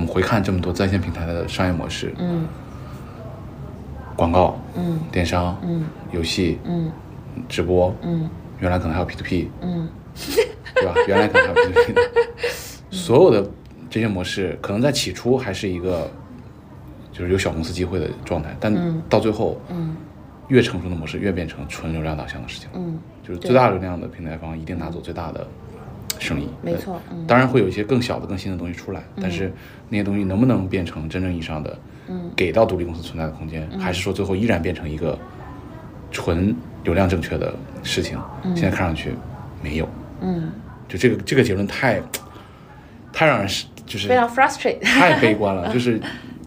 我们回看这么多在线平台的商业模式，嗯，广告，嗯，电商，嗯，游戏，嗯，直播，嗯，原来可能还有 P to P，嗯，对吧？原来可能还有 P to P，所有的这些模式可能在起初还是一个就是有小公司机会的状态，但到最后，嗯，越成熟的模式越变成纯流量导向的事情，嗯，就是最大流量的平台方一定拿走最大的。生意没错，当然会有一些更小的、更新的东西出来，但是那些东西能不能变成真正意义上的，嗯，给到独立公司存在的空间，还是说最后依然变成一个纯流量正确的事情？现在看上去没有，嗯，就这个这个结论太太让人是就是非常 frustrated，太悲观了，就是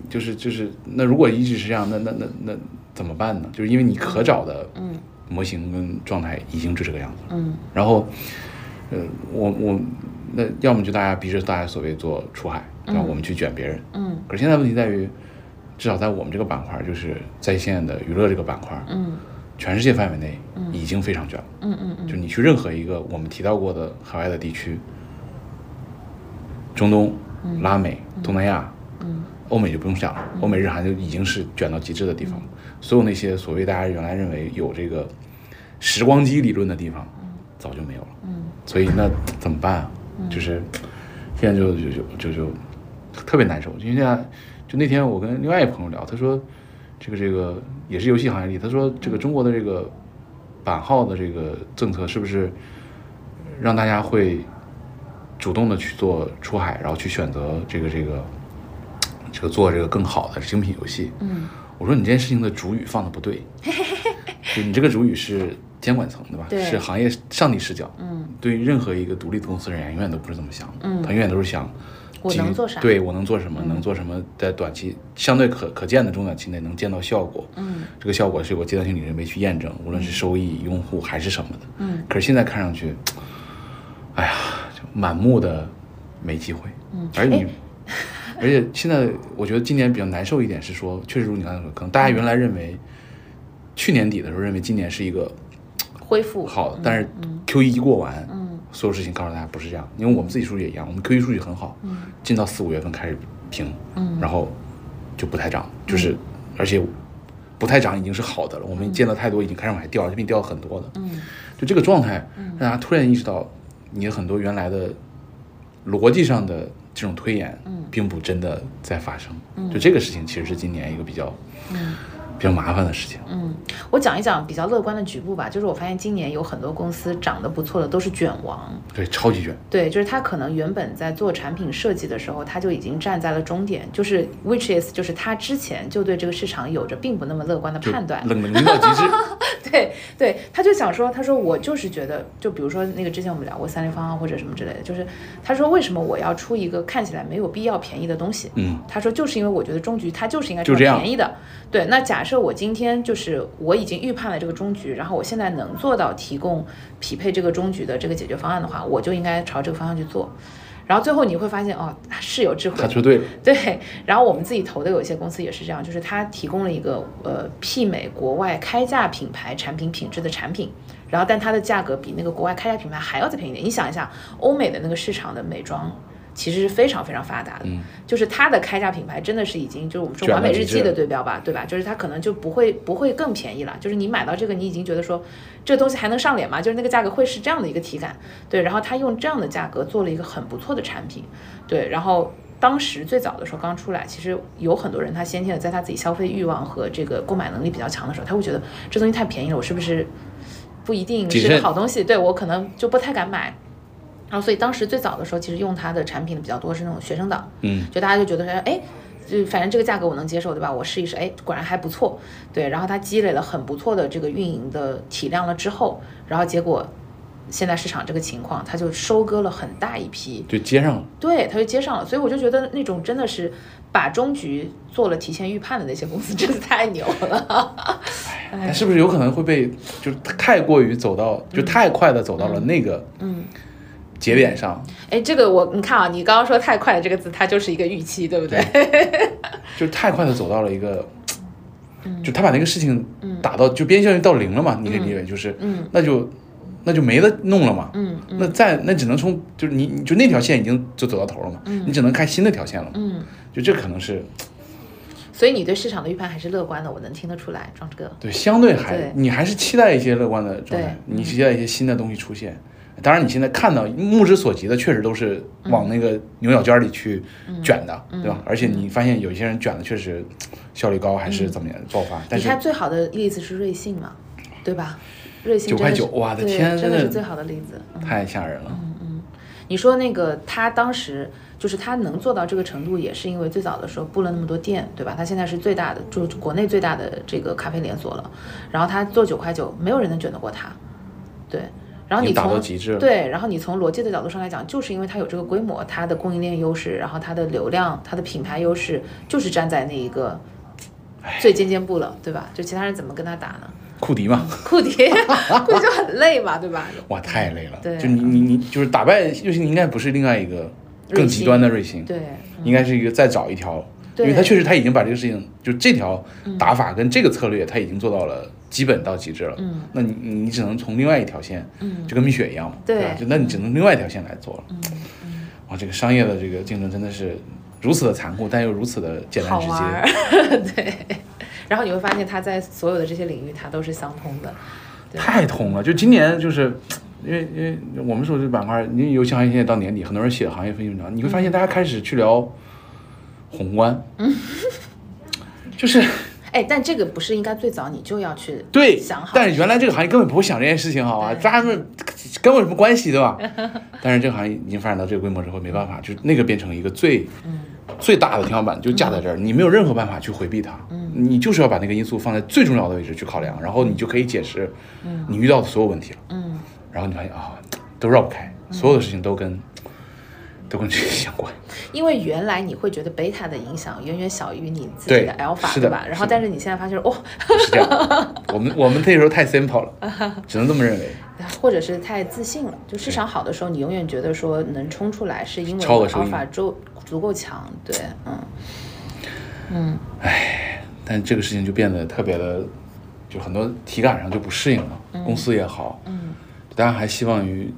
就是就是那如果一直是这样，那那那那怎么办呢？就是因为你可找的模型跟状态已经是这个样子，嗯，然后。呃，我我那要么就大家逼着大家所谓做出海，让我们去卷别人。嗯。可是现在问题在于，至少在我们这个板块，就是在线的娱乐这个板块，嗯，全世界范围内已经非常卷了。嗯嗯嗯。就你去任何一个我们提到过的海外的地区，中东、拉美、东南亚，嗯，欧美就不用想了，欧美日韩就已经是卷到极致的地方。所有那些所谓大家原来认为有这个时光机理论的地方，早就没有了。嗯。所以那怎么办啊？就是现在就就就就就特别难受。因为现在就那天我跟另外一个朋友聊，他说这个这个也是游戏行业里，他说这个中国的这个版号的这个政策是不是让大家会主动的去做出海，然后去选择这个这个这个做这个更好的精品游戏？嗯，我说你这件事情的主语放的不对，就你这个主语是。监管层对吧？是行业上帝视角。嗯，对于任何一个独立的公司而言，永远都不是这么想的。嗯，他永远都是想，我能做啥？对我能做什么？能做什么？在短期相对可可见的中短期内能见到效果。嗯，这个效果是有阶段性理论没去验证，无论是收益、用户还是什么的。嗯，可是现在看上去，哎呀，就满目的没机会。嗯，而你，而且现在我觉得今年比较难受一点是说，确实如你刚才说，可能大家原来认为，去年底的时候认为今年是一个。恢复。好，但是 Q 一一过完，嗯，所有事情告诉大家不是这样，因为我们自己数据也一样，我们 Q 一数据很好，嗯，进到四五月份开始平，嗯，然后就不太涨，就是而且不太涨已经是好的了，我们见到太多已经开始往下掉，这边掉很多的，嗯，就这个状态，让大家突然意识到，你的很多原来的逻辑上的这种推演，嗯，并不真的在发生，嗯，就这个事情其实是今年一个比较，嗯。比较麻烦的事情。嗯，我讲一讲比较乐观的局部吧，就是我发现今年有很多公司涨得不错的都是卷王，对，超级卷。对，就是他可能原本在做产品设计的时候，他就已经站在了终点，就是 which is 就是他之前就对这个市场有着并不那么乐观的判断，冷冷到极致。对对，他就想说，他说我就是觉得，就比如说那个之前我们聊过三立方案或者什么之类的，就是他说为什么我要出一个看起来没有必要便宜的东西？嗯，他说就是因为我觉得终局它就是应该就这样便宜的。对，那假假设我今天就是我已经预判了这个终局，然后我现在能做到提供匹配这个终局的这个解决方案的话，我就应该朝这个方向去做。然后最后你会发现，哦，是有智慧，他说对，对，然后我们自己投的有一些公司也是这样，就是它提供了一个呃媲美国外开价品牌产品品质的产品，然后但它的价格比那个国外开价品牌还要再便宜点。你想一下，欧美的那个市场的美妆其实是非常非常发达的，嗯就是它的开价品牌真的是已经就是我们说完美日记的对标吧，对吧？就是它可能就不会不会更便宜了，就是你买到这个你已经觉得说这个东西还能上脸吗？就是那个价格会是这样的一个体感，对，然后他用这样的价格做了一个很不错的产品，对，然后当时最早的时候刚出来，其实有很多人他先天的在他自己消费欲望和这个购买能力比较强的时候，他会觉得这东西太便宜了，我是不是不一定是个好东西？对我可能就不太敢买。然后，所以当时最早的时候，其实用它的产品的比较多是那种学生党，嗯，就大家就觉得说，哎，就反正这个价格我能接受，对吧？我试一试，哎，果然还不错，对。然后它积累了很不错的这个运营的体量了之后，然后结果现在市场这个情况，它就收割了很大一批，就接上了。对，它就接上了。所以我就觉得那种真的是把终局做了提前预判的那些公司，真的太牛了。但是不是有可能会被就是太过于走到，就太快的走到了那个嗯，节点上，哎，这个我你看啊，你刚刚说太快的这个字，它就是一个预期，对不对？就太快的走到了一个，就他把那个事情打到就边效应到零了嘛，你可以理解就是，嗯。那就那就没得弄了嘛。嗯那再那只能从就是你你就那条线已经就走到头了嘛，你只能开新的条线了嘛。嗯，就这可能是所以你对市场的预判还是乐观的，我能听得出来，庄志哥。对相对还对。你还是期待一些乐观的状态，你期待一些新的东西出现。当然，你现在看到目之所及的，确实都是往那个牛角尖里去卷的，对吧？而且你发现有一些人卷的确实效率高，还是怎么样爆发。但是你看最好的例子是瑞幸嘛，对吧？瑞幸九块真的是9哇的天真的是最好的例子。嗯太吓人了。嗯嗯你说那个他当时就是他能做到这个程度，也是因为最早的时候布了那么多店，对吧？他现在是最大的，就国内最大的这个咖啡连锁了。然后他做九块九，没有人能卷得过他，对。然后你从极致对，然后你从逻辑的角度上来讲，就是因为它有这个规模，它的供应链优势，然后它的流量、它的品牌优势，就是站在那一个最尖尖部了，对吧？就其他人怎么跟他打呢？库迪嘛，库迪，库迪就很累嘛，对吧？哇，太累了。对就你你你就是打败瑞幸，应该不是另外一个更极端的瑞幸，对，应该是一个再找一条，因为他确实他已经把这个事情，就这条打法跟这个策略，他已经做到了基本到极致了。嗯，那你你只能从另外一条线，嗯就跟蜜雪一样嘛，对吧？就那你只能另外一条线来做了。哇，这个商业的这个竞争真的是如此的残酷，但又如此的简单直接，，对。然后你会发现，它在所有的这些领域，它都是相通的。太通了。就今年就是。因为因为我们说这板块，因为游戏行业现在到年底，很多人写行业分析文章，你会发现大家开始去聊宏观，就是哎，但这个不是应该最早你就要去对想好？，但是原来这个行业根本不会想这件事情，好吧？咱们跟我有什么关系，对吧？但是这个行业已经发展到这个规模之后，没办法，就那个变成一个最、最大的天花板，就架在这儿，你没有任何办法去回避它。你就是要把那个因素放在最重要的位置去考量，然后你就可以解释你遇到的所有问题了。嗯，然后你发现啊，都绕不开，所有的事情都跟都跟这个相关。因为原来你会觉得贝塔的影响远远小于你自己的 alpha，是的对吧？然后但是你现在发现，哦，是这样，我们我们那时候太 simple 了，只能这么认为。或者是太自信了。就市场好的时候，你永远觉得说能冲出来，是因为 alpha 足足够强。对，嗯嗯但这个事情就变得特别的，就很多体感上就不适应了。公司也好，嗯大家还希望于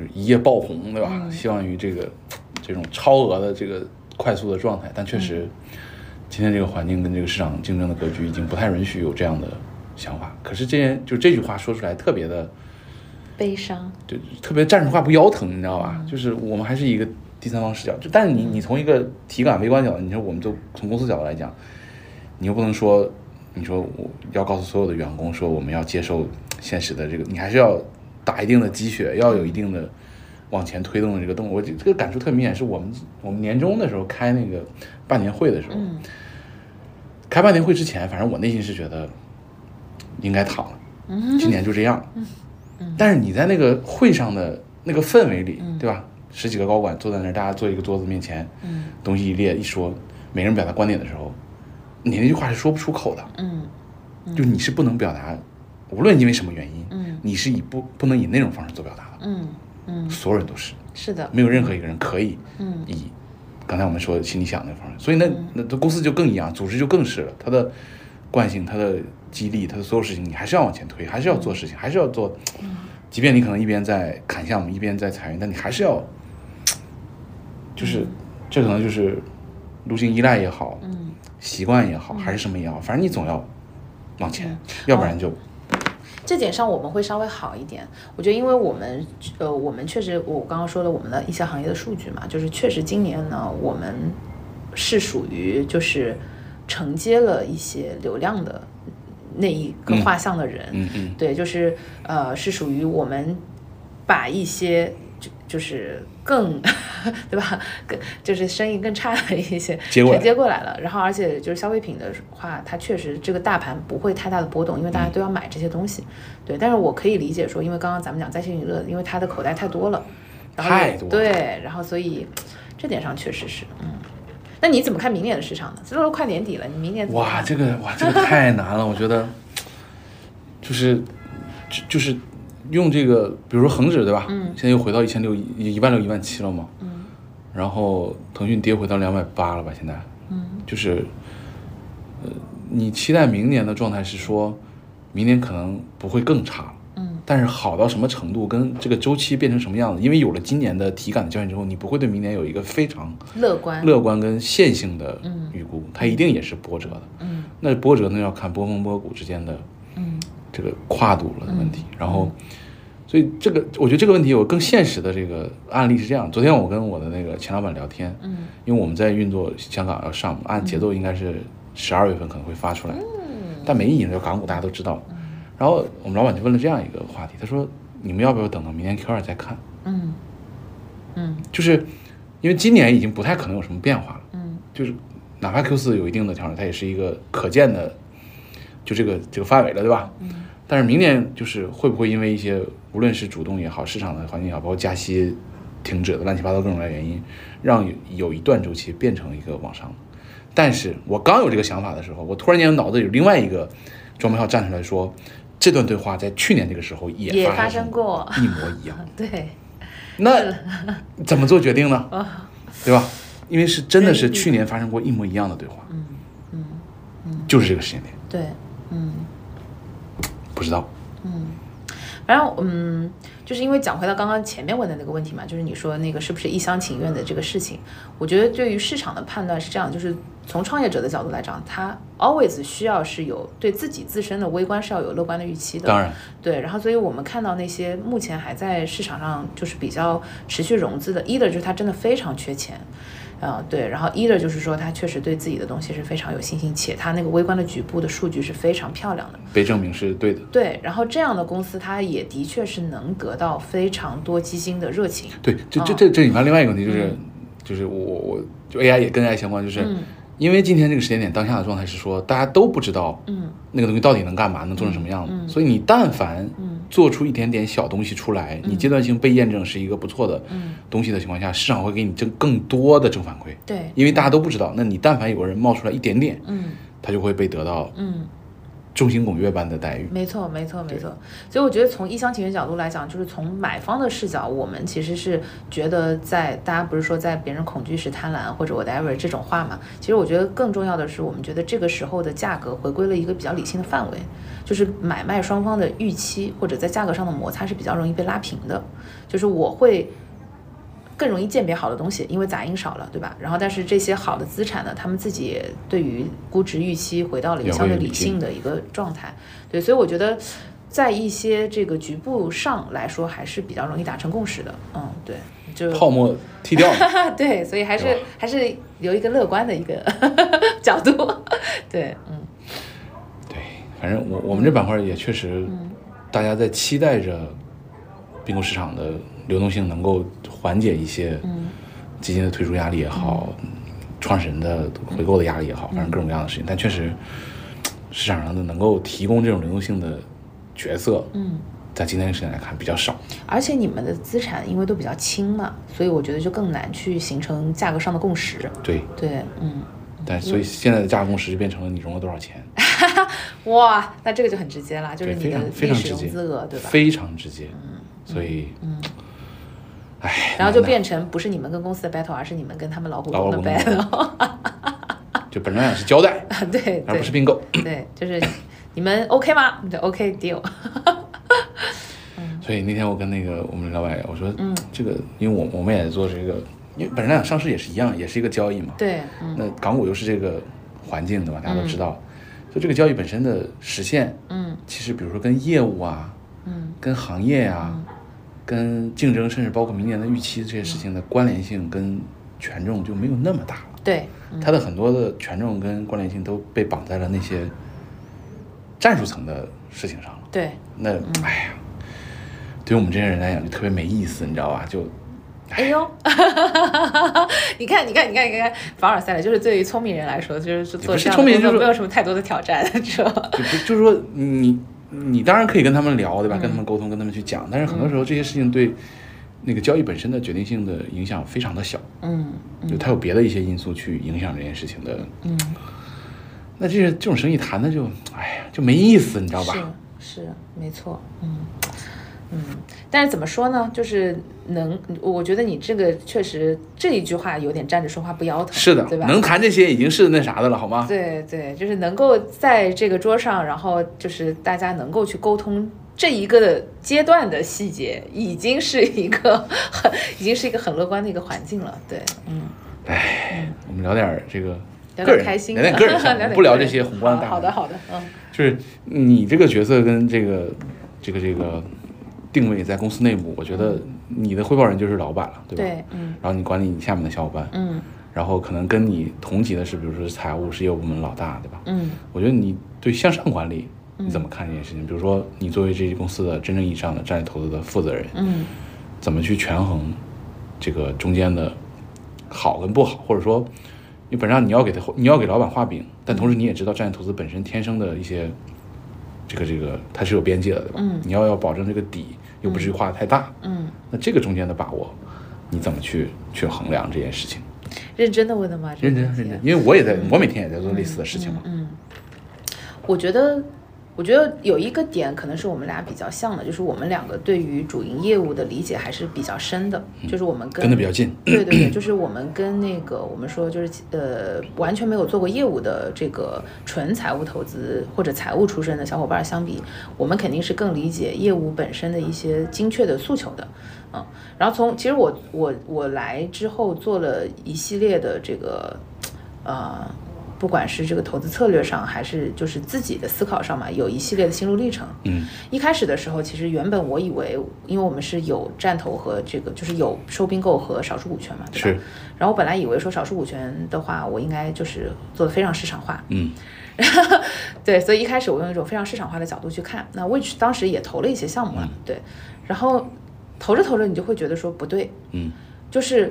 就是一夜爆红，对吧？嗯希望于这个这种超额的这个快速的状态，但确实，嗯今天这个环境跟这个市场竞争的格局已经不太允许有这样的想法。可是这件就这句话说出来特别的，悲伤。就特别站着话不腰疼，你知道嗯吧？就是我们还是一个第三方视角，就但是你你从一个体感微观角度，你说我们都从公司角度来讲，你又不能说你说我要告诉所有的员工说我们要接受现实的这个，你还是要打一定的鸡血，要有一定的往前推动的这个动力。我这这个感触特明显，是我们我们年终的时候开那个半年会的时候，嗯。开半年会之前，反正我内心是觉得应该躺了，今年就这样。但是你在那个会上的那个氛围里，对吧？十几个高管坐在那儿，大家坐一个桌子面前，嗯。东西一列一说，每个人表达观点的时候，你那句话是说不出口的，嗯。就你是不能表达，无论因为什么原因，嗯你是以不不能以那种方式做表达的，嗯嗯，所有人都是，是的，没有任何一个人可以嗯。以刚才我们说的心里想那个方式，所以那那这公司就更一样，组织就更是了，它的惯性、它的激励、它的所有事情，你还是要往前推，还是要做事情，还是要做，即便你可能一边在砍项目，一边在裁员，但你还是要，就是这可能就是路径依赖也好，嗯。习惯也好，还是什么也好，反正你总要往前，要不然就这点上我们会稍微好一点。我觉得，因为我们呃，我们确实，我刚刚说了我们的一些行业的数据嘛，就是确实今年呢，我们是属于就是承接了一些流量的那一个画像的人，嗯嗯对，就是呃，是属于我们把一些就就是更对吧，更就是生意更差的一些接过来全接过来了。然后而且就是消费品的话，它确实这个大盘不会太大的波动，因为大家都要买这些东西。对，但是我可以理解说，因为刚刚咱们讲在线娱乐，因为它的口袋太多了，然后太多了对，然后所以这点上确实是嗯。那你怎么看明年的市场呢？这都快年底了，你明年哇，这个哇，这个太难了，我觉得，就是就就是用这个，比如说恒指对吧？嗯现在又回到一千六、一一万六、一万七了嘛。嗯然后腾讯跌回到两百八了吧？现在嗯就是，呃，你期待明年的状态是说，明年可能不会更差了。嗯但是好到什么程度，跟这个周期变成什么样子？因为有了今年的体感的教训之后，你不会对明年有一个非常乐观乐观跟线性的嗯预估，它一定也是波折的。嗯那波折呢，要看波峰波谷之间的嗯这个跨度了的问题。然后，所以这个我觉得这个问题有更现实的这个案例是这样。昨天我跟我的那个前老板聊天，嗯因为我们在运作香港要上，按节奏应该是十二月份可能会发出来，嗯但没意义，就港股大家都知道。然后我们老板就问了这样一个话题，他说：“你们要不要等到明年 Q 二再看？嗯嗯就是因为今年已经不太可能有什么变化了。”嗯就是哪怕 Q 四有一定的调整，它也是一个可见的，就这个这个范围了，对吧？嗯但是明年就是会不会因为一些无论是主动也好，市场的环境也好，包括加息停止的乱七八糟各种各样的原因，让有有一段周期变成一个往上的。但是我刚有这个想法的时候，我突然间脑子里有另外一个庄票站出来说，这段对话在去年这个时候也也发发生生过一模一样。对，那怎么做决定呢？对吧？因为是真的是去年发生过一模一样的对话，嗯嗯就是这个时间点，对，嗯不知道。嗯，反正嗯，就是因为讲回到刚刚前面问的那个问题嘛，就是你说那个是不是一厢情愿的这个事情，我觉得对于市场的判断是这样，就是从创业者的角度来讲，他 always 需要是有对自己自身的微观是要有乐观的预期的，当然，对，然后所以我们看到那些目前还在市场上就是比较持续融资的，either 就是他真的非常缺钱，啊、对，然后 either 就是说他确实对自己的东西是非常有信心，且他那个微观的局部的数据是非常漂亮的，被证明是对的。对，然后这样的公司它也的确是能得到非常多基金的热情，对，这这哦这这引发另外一个问题，就是、就是我我我就 AI 也跟 AI 相关，就是、嗯因为今天这个时间点当下的状态是说，大家都不知道嗯那个东西到底能干嘛，能做成什么样子，所以你但凡嗯做出一点点小东西出来，你阶段性被验证是一个不错的嗯，东西的情况下，市场会给你正更多的正反馈，对，因为大家都不知道，那你但凡有个人冒出来一点点，嗯。他就会被得到嗯。众星拱月般的待遇。没错，没错，没错。所以我觉得从一厢情愿角度来讲，就是从买方的视角，我们其实是觉得在大家不是说在别人恐惧时贪婪或者 whatever 这种话嘛。其实我觉得更重要的是，我们觉得这个时候的价格回归了一个比较理性的范围，就是买卖双方的预期或者在价格上的摩擦是比较容易被拉平的。就是我会。更容易鉴别好的东西，因为杂音少了，对吧？然后，但是这些好的资产呢，他们自己也对于估值预期回到了一个相对理理性性的一个状态。对，所以我觉得在一些这个局部上来说，还是比较容易达成共识的。嗯，对，就泡沫踢掉了，对，所以还是还是留一个乐观的一个 角度。对，嗯对反正我我们这板块也确实，大家在期待着并购市场的流动性能够缓解一些基金的退出压力也好，创始人的回购的压力也好，反正各种各样的事情。但确实市场上的能够提供这种流动性的角色，嗯。在今天的时间来看比较少，而且你们的资产因为都比较轻嘛，所以我觉得就更难去形成价格上的共识。对对，嗯。但所以现在的价格共识就变成了你融了多少钱。哇，那这个就很直接了，就是你的历史融资额，对吧？非常直接。嗯。所以，嗯。唉。然后就变成不是你们跟公司的 battle，而是你们跟他们老股东的 battle。就本质上是交代，对，而不是并购。对，就是你们 OK 吗？对，OK deal。所以那天我跟那个我们老板我说，嗯，这个因为我我们也做这个，因为本身来讲上市也是一样，也是一个交易嘛。对，那港股又是这个环境，对吧？大家都知道，所以这个交易本身的实现，嗯，其实比如说跟业务啊，嗯，跟行业啊，跟竞争，甚至包括明年的预期这些事情的关联性跟权重就没有那么大了。对，它的很多的权重跟关联性都被绑在了那些战术层的事情上了。对，那哎呀。对于我们这些人来讲，就特别没意思，你知道吧？就，哎呦，你看，你看，你看，你看，凡尔赛了。就是对于聪明人来说，就是做这样的工作没有什么太多的挑战，是吧？就就是说，你你当然可以跟他们聊，对吧？跟他们沟通，跟他们去讲。但是很多时候，这些事情对那个交易本身的决定性的影响非常的小。嗯，就它有别的一些因素去影响这件事情的。嗯，那这这种生意谈的就，哎呀，就没意思，你知道吧？是是，没错。嗯。嗯，但是怎么说呢？就是能，我觉得你这个确实这一句话有点站着说话不腰疼，是的，对吧？能谈这些已经是那啥的了，好吗？对对，就是能够在这个桌上，然后就是大家能够去沟通这一个阶段的细节，已经是一个很，已经是一个很乐观的一个环境了。对，嗯，哎，我们聊点这个个人开心，聊点个人，不聊这些宏观大。好的，好的，嗯，就是你这个角色跟这个这个这个。定位在公司内部，我觉得你的汇报人就是老板了，对吧？对，嗯。然后你管理你下面的小伙伴，嗯。然后可能跟你同级的是，比如说财务是业务部门老大，对吧？嗯。我觉得你对向上管理你怎么看这件事情？比如说你作为这些公司的真正意义上的战略投资的负责人，嗯，怎么去权衡这个中间的好跟不好？或者说，你本质上你要给他你要给老板画饼，但同时你也知道战略投资本身天生的一些这个这个它是有边界的，对吧？嗯。你要要保证这个底。又不至于画的太大，嗯，那这个中间的把握，你怎么去去衡量这件事情？认真的问的吗？认真认真，因为我也在，我每天也在做类似的事情嘛。嗯，我觉得。我觉得有一个点可能是我们俩比较像的，就是我们两个对于主营业务的理解还是比较深的，就是我们跟的比较近。对对对，就是我们跟那个我们说就是呃完全没有做过业务的这个纯财务投资或者财务出身的小伙伴相比，我们肯定是更理解业务本身的一些精确的诉求的，嗯。然后从其实我我我来之后做了一系列的这个呃。不管是这个投资策略上，还是就是自己的思考上嘛，有一系列的心路历程。嗯，一开始的时候，其实原本我以为，因为我们是有战投和这个，就是有收并购和少数股权嘛，对吧？是。然后我本来以为说少数股权的话，我应该就是做的非常市场化。嗯。对，所以一开始我用一种非常市场化的角度去看，那 which 当时也投了一些项目了，对。然后投着投着，你就会觉得说不对，嗯，就是。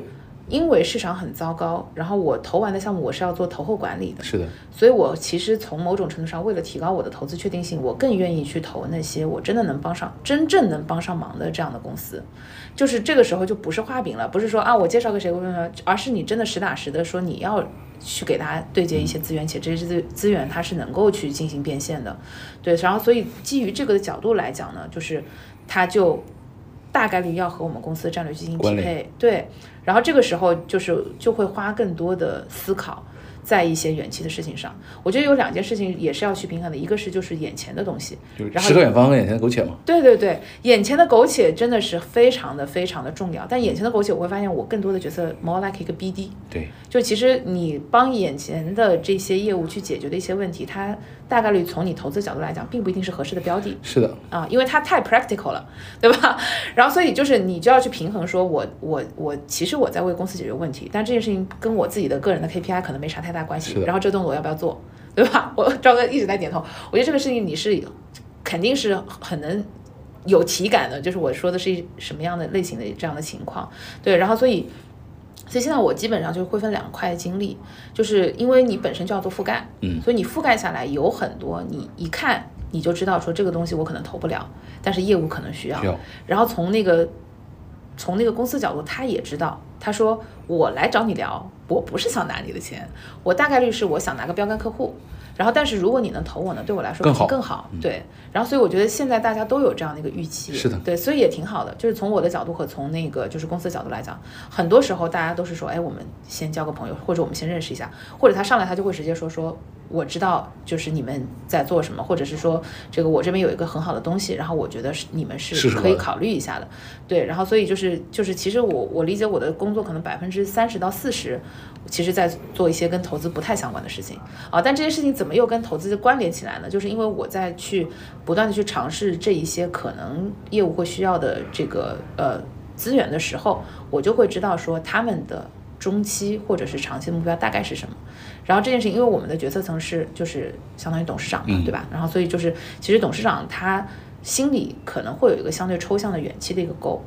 因为市场很糟糕，然后我投完的项目我是要做投后管理的，是的，所以我其实从某种程度上，为了提高我的投资确定性，我更愿意去投那些我真的能帮上、真正能帮上忙的这样的公司。就是这个时候就不是画饼了，不是说啊我介绍给谁，而是你真的实打实的说你要去给他对接一些资源，且这些资资源它是能够去进行变现的。对，然后所以基于这个的角度来讲呢，就是它就。大概率要和我们公司的战略进行匹配，对，然后这个时候就是就会花更多的思考。在一些远期的事情上，我觉得有两件事情也是要去平衡的，一个是就是眼前的东西，就是诗和远方和眼前的苟且嘛。对对对，眼前的苟且真的是非常的非常的重要。但眼前的苟且，我会发现我更多的角色 more like 一个 BD。对，就其实你帮眼前的这些业务去解决的一些问题，它大概率从你投资角度来讲，并不一定是合适的标的。是的，啊，因为它太 practical 了，对吧？然后所以就是你就要去平衡，说我我我其实我在为公司解决问题，但这件事情跟我自己的个人的 KPI 可能没啥太大。关系，然后这个动作我要不要做？对吧？我赵哥一直在点头，我觉得这个事情你是肯定是很能有体感的，就是我说的是一什么样的类型的这样的情况，对，然后所以。所以现在我基本上就会分两块精力，就是因为你本身就要做覆盖，嗯所以你覆盖下来有很多，你一看你就知道说这个东西我可能投不了，但是业务可能需要。需要然后从那个从那个公司角度，他也知道，他说我来找你聊，我不是想拿你的钱，我大概率是我想拿个标杆客户。然后，但是如果你能投我呢，对我来说更好更好，对。然后，所以我觉得现在大家都有这样的一个预期，是的对，所以也挺好的。就是从我的角度和从那个就是公司的角度来讲，很多时候大家都是说，哎，我们先交个朋友，或者我们先认识一下，或者他上来他就会直接说说，我知道就是你们在做什么，或者是说这个我这边有一个很好的东西，然后我觉得是你们是可以考虑一下的，对。然后所以就是就是其实我我理解我的工作可能百分之三十到四十，其实在做一些跟投资不太相关的事情啊，但这些事情怎么又跟投资关联起来呢？就是因为我在去不断的去尝试这一些可能业务会需要的这个呃资源的时候，我就会知道说他们的中期或者是长期的目标大概是什么。然后这件事情，因为我们的决策层是就是相当于董事长嘛，嗯对吧？然后所以就是其实董事长他心里可能会有一个相对抽象的远期的一个 goal。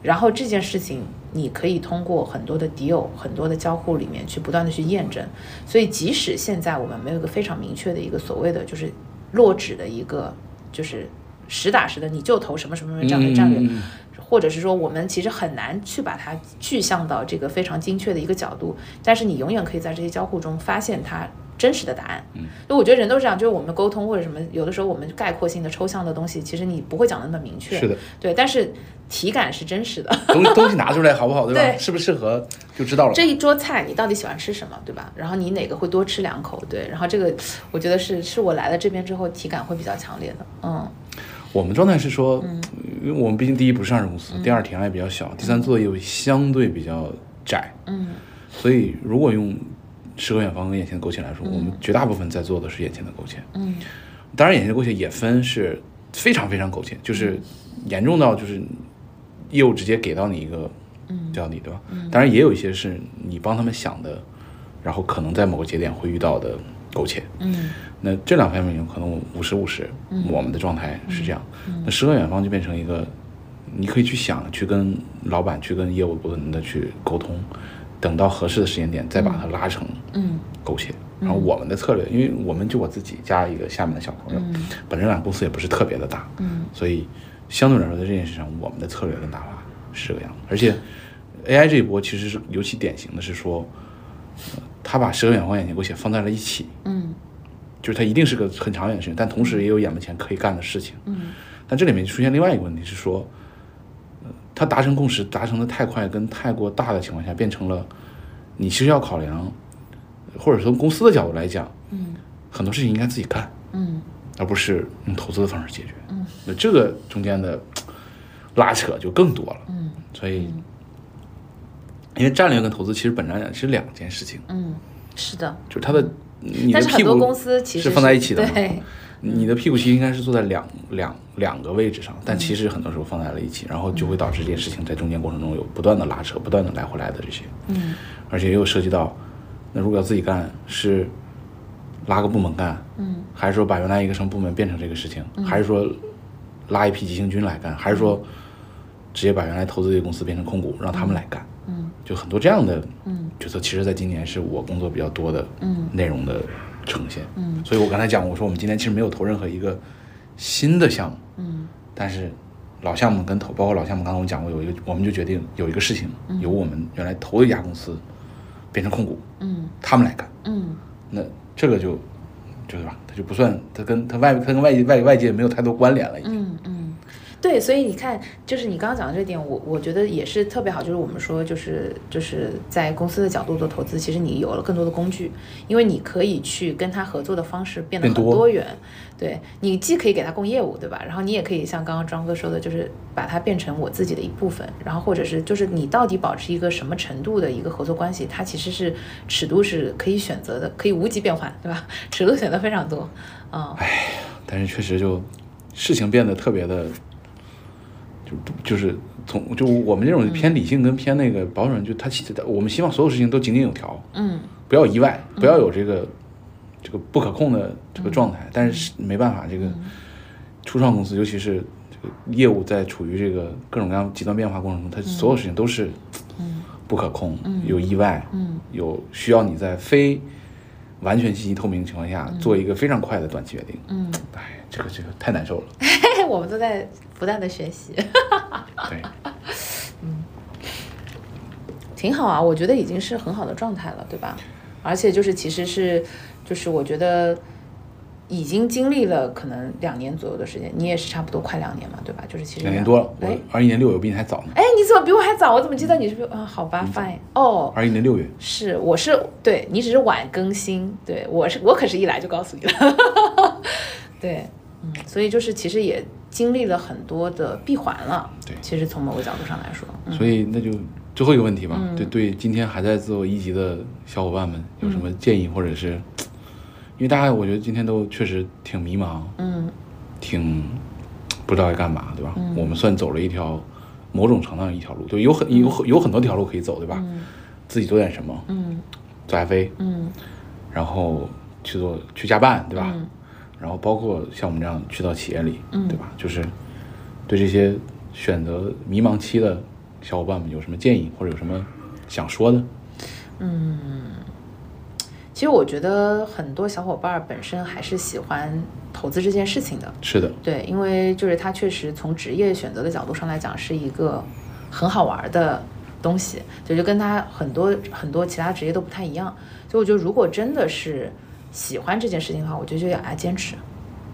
然后这件事情，你可以通过很多的 deal、很多的交互里面去不断的去验证。所以，即使现在我们没有一个非常明确的一个所谓的就是落纸的一个就是实打实的你就投什么什么什么这样的战略，嗯嗯嗯或者是说我们其实很难去把它具象到这个非常精确的一个角度，但是你永远可以在这些交互中发现它真实的答案。嗯，就我觉得人都是这样，就是我们沟通或者什么，有的时候我们概括性的、抽象的东西，其实你不会讲的那么明确。是的，对，但是体感是真实的。东东西拿出来好不好，对吧？对适不适合就知道了。这一桌菜你到底喜欢吃什么，对吧？然后你哪个会多吃两口，对，然后这个我觉得是是我来了这边之后体感会比较强烈的，嗯我们状态是说，因为我们毕竟第一不是上市公司，第二体量也比较小，第三做的业务相对比较窄，嗯。所以如果用诗和远方跟眼前的苟且来说，我们绝大部分在做的是眼前的苟且。嗯。当然，眼前的苟且也分是非常非常苟且，就是严重到就是业务直接给到你一个叫你，对吧？当然也有一些是你帮他们想的，然后可能在某个节点会遇到的苟且。嗯那这两方面有可能五十五十，我们的状态是这样。那诗和远方就变成一个，你可以去想，去跟老板，去跟业务部门的去沟通，等到合适的时间点再把它拉成嗯勾芡。然后我们的策略，因为我们就我自己加一个下面的小朋友，本身俩公司也不是特别的大，嗯所以相对来说在这件事上，我们的策略跟大法是这个样子。而且 AI 这一波其实是尤其典型的是说，呃他把诗和远方、眼前勾写放在了一起，嗯就是它一定是个很长远的事情，但同时也有眼门前可以干的事情。嗯但这里面出现另外一个问题是说，呃，它达成共识达成的太快跟太过大的情况下，变成了你其实要考量，或者从公司的角度来讲，嗯很多事情应该自己干，嗯而不是用投资的方式解决。嗯，那这个中间的拉扯就更多了。嗯所以，因为战略跟投资其实本质上讲是两件事情，嗯，是的。就是它的你的但是屁股很多公司其实是放在一起的嘛。你的屁股其实应该是坐在两两两个位置上，但其实很多时候放在了一起，然后就会导致这件事情在中间过程中有不断的拉扯，不断的来回来的这些，嗯。而且又涉及到，那如果要自己干，是拉个部门干，嗯还是说把原来一个什么部门变成这个事情，还是说拉一批急行军来干，还是说直接把原来投资的公司变成控股，让他们来干，嗯就很多这样的嗯。角色，其实在今年是我工作比较多的嗯。内容的呈现。嗯。所以我刚才讲，我说我们今年其实没有投任何一个新的项目，嗯。但是老项目跟投，包括老项目，刚刚我讲过有一个，我们就决定有一个事情，由我们原来投的一家公司变成控股，嗯。他们来干，嗯。那这个就就是吧，它就不算，它跟它外它跟外界外外界没有太多关联了，已经。对，所以你看，就是你刚刚讲的这点，我我觉得也是特别好。就是我们说，就是就是在公司的角度做投资，其实你有了更多的工具，因为你可以去跟他合作的方式变得很变多多元。对你既可以给他供业务，对吧？然后你也可以像刚刚庄哥说的，就是把它变成我自己的一部分。然后或者是就是你到底保持一个什么程度的一个合作关系，它其实是尺度是可以选择的，可以无极变换，对吧？尺度选择非常多。嗯但是确实就事情变得特别的，就就是从就我们这种偏理性跟偏那个保守人，就他其实我们希望所有事情都井井有条，嗯。不要意外，不要有这个这个不可控的这个状态，但是没办法，这个初创公司，尤其是这个业务在处于这个各种各样极端变化过程中，它所有事情都是不可控，有意外，嗯。有需要你在非完全信息透明的情况下做一个非常快的短期决定。嗯，哎，这个这个太难受了。我们都在不断的学习，对，嗯挺好啊，我觉得已经是很好的状态了，对吧？而且就是其实是就是我觉得。已经经历了可能两年左右的时间，你也是差不多快两年嘛，对吧？就是其实两年多了，我哎二一年六月，我比你还早呢。哎，你怎么比我还早？我怎么记得你是啊？好吧，fine。哦，二一年六月，是，我是对你只是晚更新，对我是我可是一来就告诉你了，对，嗯，所以就是其实也经历了很多的闭环了，对其实从某个角度上来说，嗯所以那就最后一个问题吧。对对，今天还在做一级的小伙伴们有什么建议，或者是因为大家我觉得今天都确实挺迷茫，嗯挺不知道该干嘛，对吧？我们算走了一条某种程度上一条路，就有很有很有很多条路可以走，对吧？自己做点什么，嗯做 FA，嗯然后去做去加班，对吧？嗯然后包括像我们这样去到企业里，嗯对吧？就是对这些选择迷茫期的小伙伴们有什么建议，或者有什么想说的？其实我觉得很多小伙伴儿本身还是喜欢投资这件事情的，是的，对，因为就是它确实从职业选择的角度上来讲是一个很好玩儿的东西，就就跟它很多很多其他职业都不太一样。所以我觉得如果真的是喜欢这件事情的话，我觉得就要爱坚持，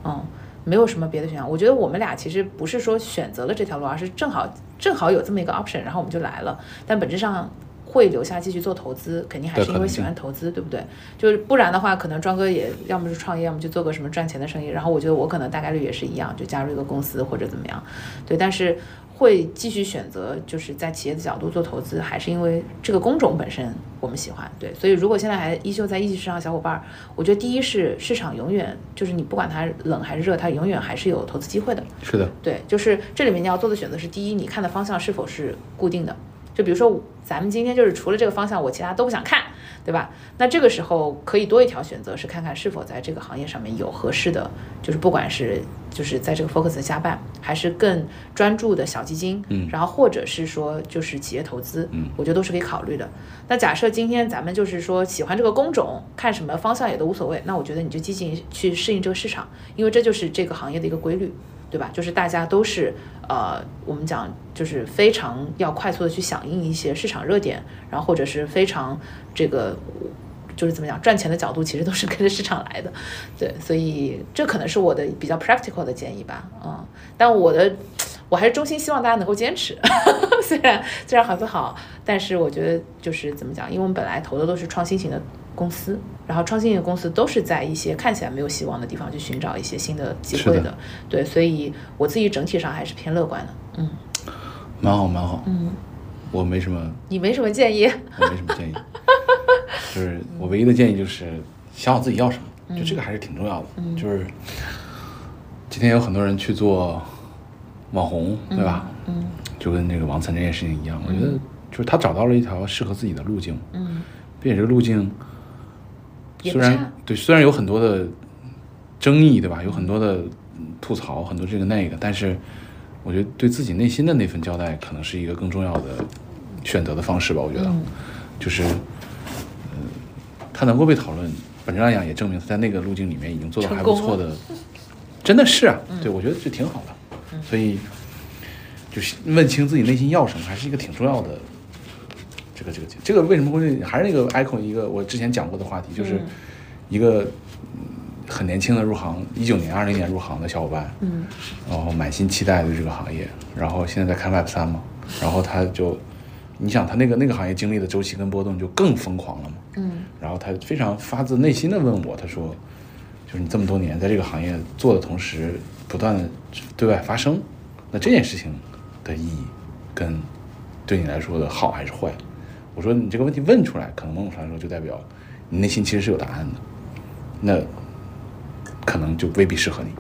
嗯，没有什么别的选项。我觉得我们俩其实不是说选择了这条路，而是正好正好有这么一个 option，然后我们就来了。但本质上。会留下继续做投资，肯定还是因为喜欢投资，对不对？就是不然的话，可能庄哥也要么是创业，要么就做个什么赚钱的生意。然后我觉得我可能大概率也是一样，就加入一个公司或者怎么样。对，但是会继续选择就是在企业的角度做投资，还是因为这个工种本身我们喜欢。对，所以如果现在还依旧在一级市场的小伙伴儿，我觉得第一是市场永远就是你不管它冷还是热，它永远还是有投资机会的。是的，对，就是这里面你要做的选择是：第一，你看的方向是否是固定的。就比如说，咱们今天就是除了这个方向，我其他都不想看，对吧？那这个时候可以多一条选择，是看看是否在这个行业上面有合适的，就是不管是就是在这个 focus 的加办，还是更专注的小基金，嗯然后或者是说就是企业投资，嗯我觉得都是可以考虑的。那假设今天咱们就是说喜欢这个工种，看什么方向也都无所谓，那我觉得你就积极去适应这个市场，因为这就是这个行业的一个规律。对吧？就是大家都是呃，我们讲就是非常要快速的去响应一些市场热点，然后或者是非常这个就是怎么讲赚钱的角度，其实都是跟着市场来的。对，所以这可能是我的比较 practical 的建议吧。嗯，但我的我还是衷心希望大家能够坚持，虽然虽然很不好，但是我觉得就是怎么讲，因为我们本来投的都是创新型的公司，然后创新型的公司都是在一些看起来没有希望的地方去寻找一些新的机会的的。对，所以我自己整体上还是偏乐观的。嗯蛮好，蛮好。嗯，我没什么，你没什么建议？我没什么建议，就是我唯一的建议就是想好自己要什么，就这个还是挺重要的。就是今天有很多人去做网红，对吧？嗯就跟那个王岑这件事情一样，我觉得就是他找到了一条适合自己的路径，嗯并且这个路径虽然对虽然有很多的争议，对吧？有很多的嗯吐槽，很多这个那个，但是我觉得对自己内心的那份交代，可能是一个更重要的选择的方式吧。我觉得，嗯就是嗯，他能够被讨论，本质上讲也证明他在那个路径里面已经做的还不错的，真的是啊，对我觉得这挺好的，所以就是问清自己内心要什么，还是一个挺重要的。这个这个这个为什么会还是那个 icon 一个我之前讲过的话题，就是嗯一个嗯很年轻的入行，一九年、二零年入行的小伙伴，嗯。然后满心期待的这个行业，然后现在在看 Web 三嘛，然后他就，你想他那个那个行业经历的周期跟波动就更疯狂了嘛，嗯。然后他非常发自内心的问我，他说，就是你这么多年在这个行业做的同时，不断的对外发声，那这件事情的意义跟对你来说的好还是坏？我说你这个问题问出来，可能某种程度上说就代表你内心其实是有答案的，那可能就未必适合你。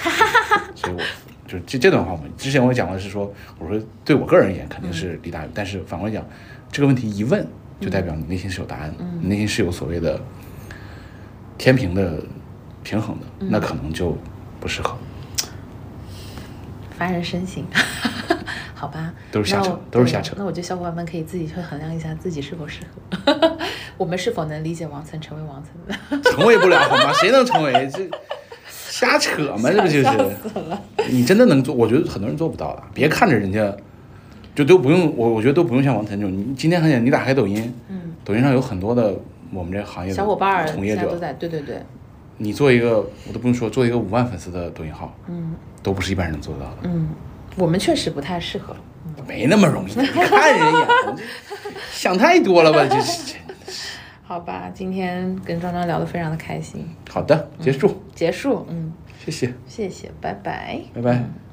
所以我就这这段话，我们之前我讲的是说，我说对我个人而言肯定是利大于，但是反过来讲，这个问题一问，就代表你内心是有答案的，你内心是有所谓的天平的平衡的，嗯那可能就不适合。发人深省，好吧？都是瞎扯都是瞎扯那我觉得小伙伴们可以自己去衡量一下自己是否适合，我们是否能理解王岑成为王岑的。成为不了好吗？谁能成为？这瞎扯嘛，这不就是？你真的能做？我觉得很多人做不到的。别看着人家，就都不用我，我觉得都不用像王岑这种。你今天看见你打开抖音，嗯，抖音上有很多的我们这行业的小伙伴儿从业者，都在，对对对，你做一个我都不用说，做一个五万粉丝的抖音号，嗯都不是一般人能做得到的，嗯，我们确实不太适合。没那么容易。你看人眼，这想太多了吧？这是 好吧，今天跟张张聊得非常的开心，好的，结束，结束，嗯，谢谢，谢谢，拜拜。拜拜。嗯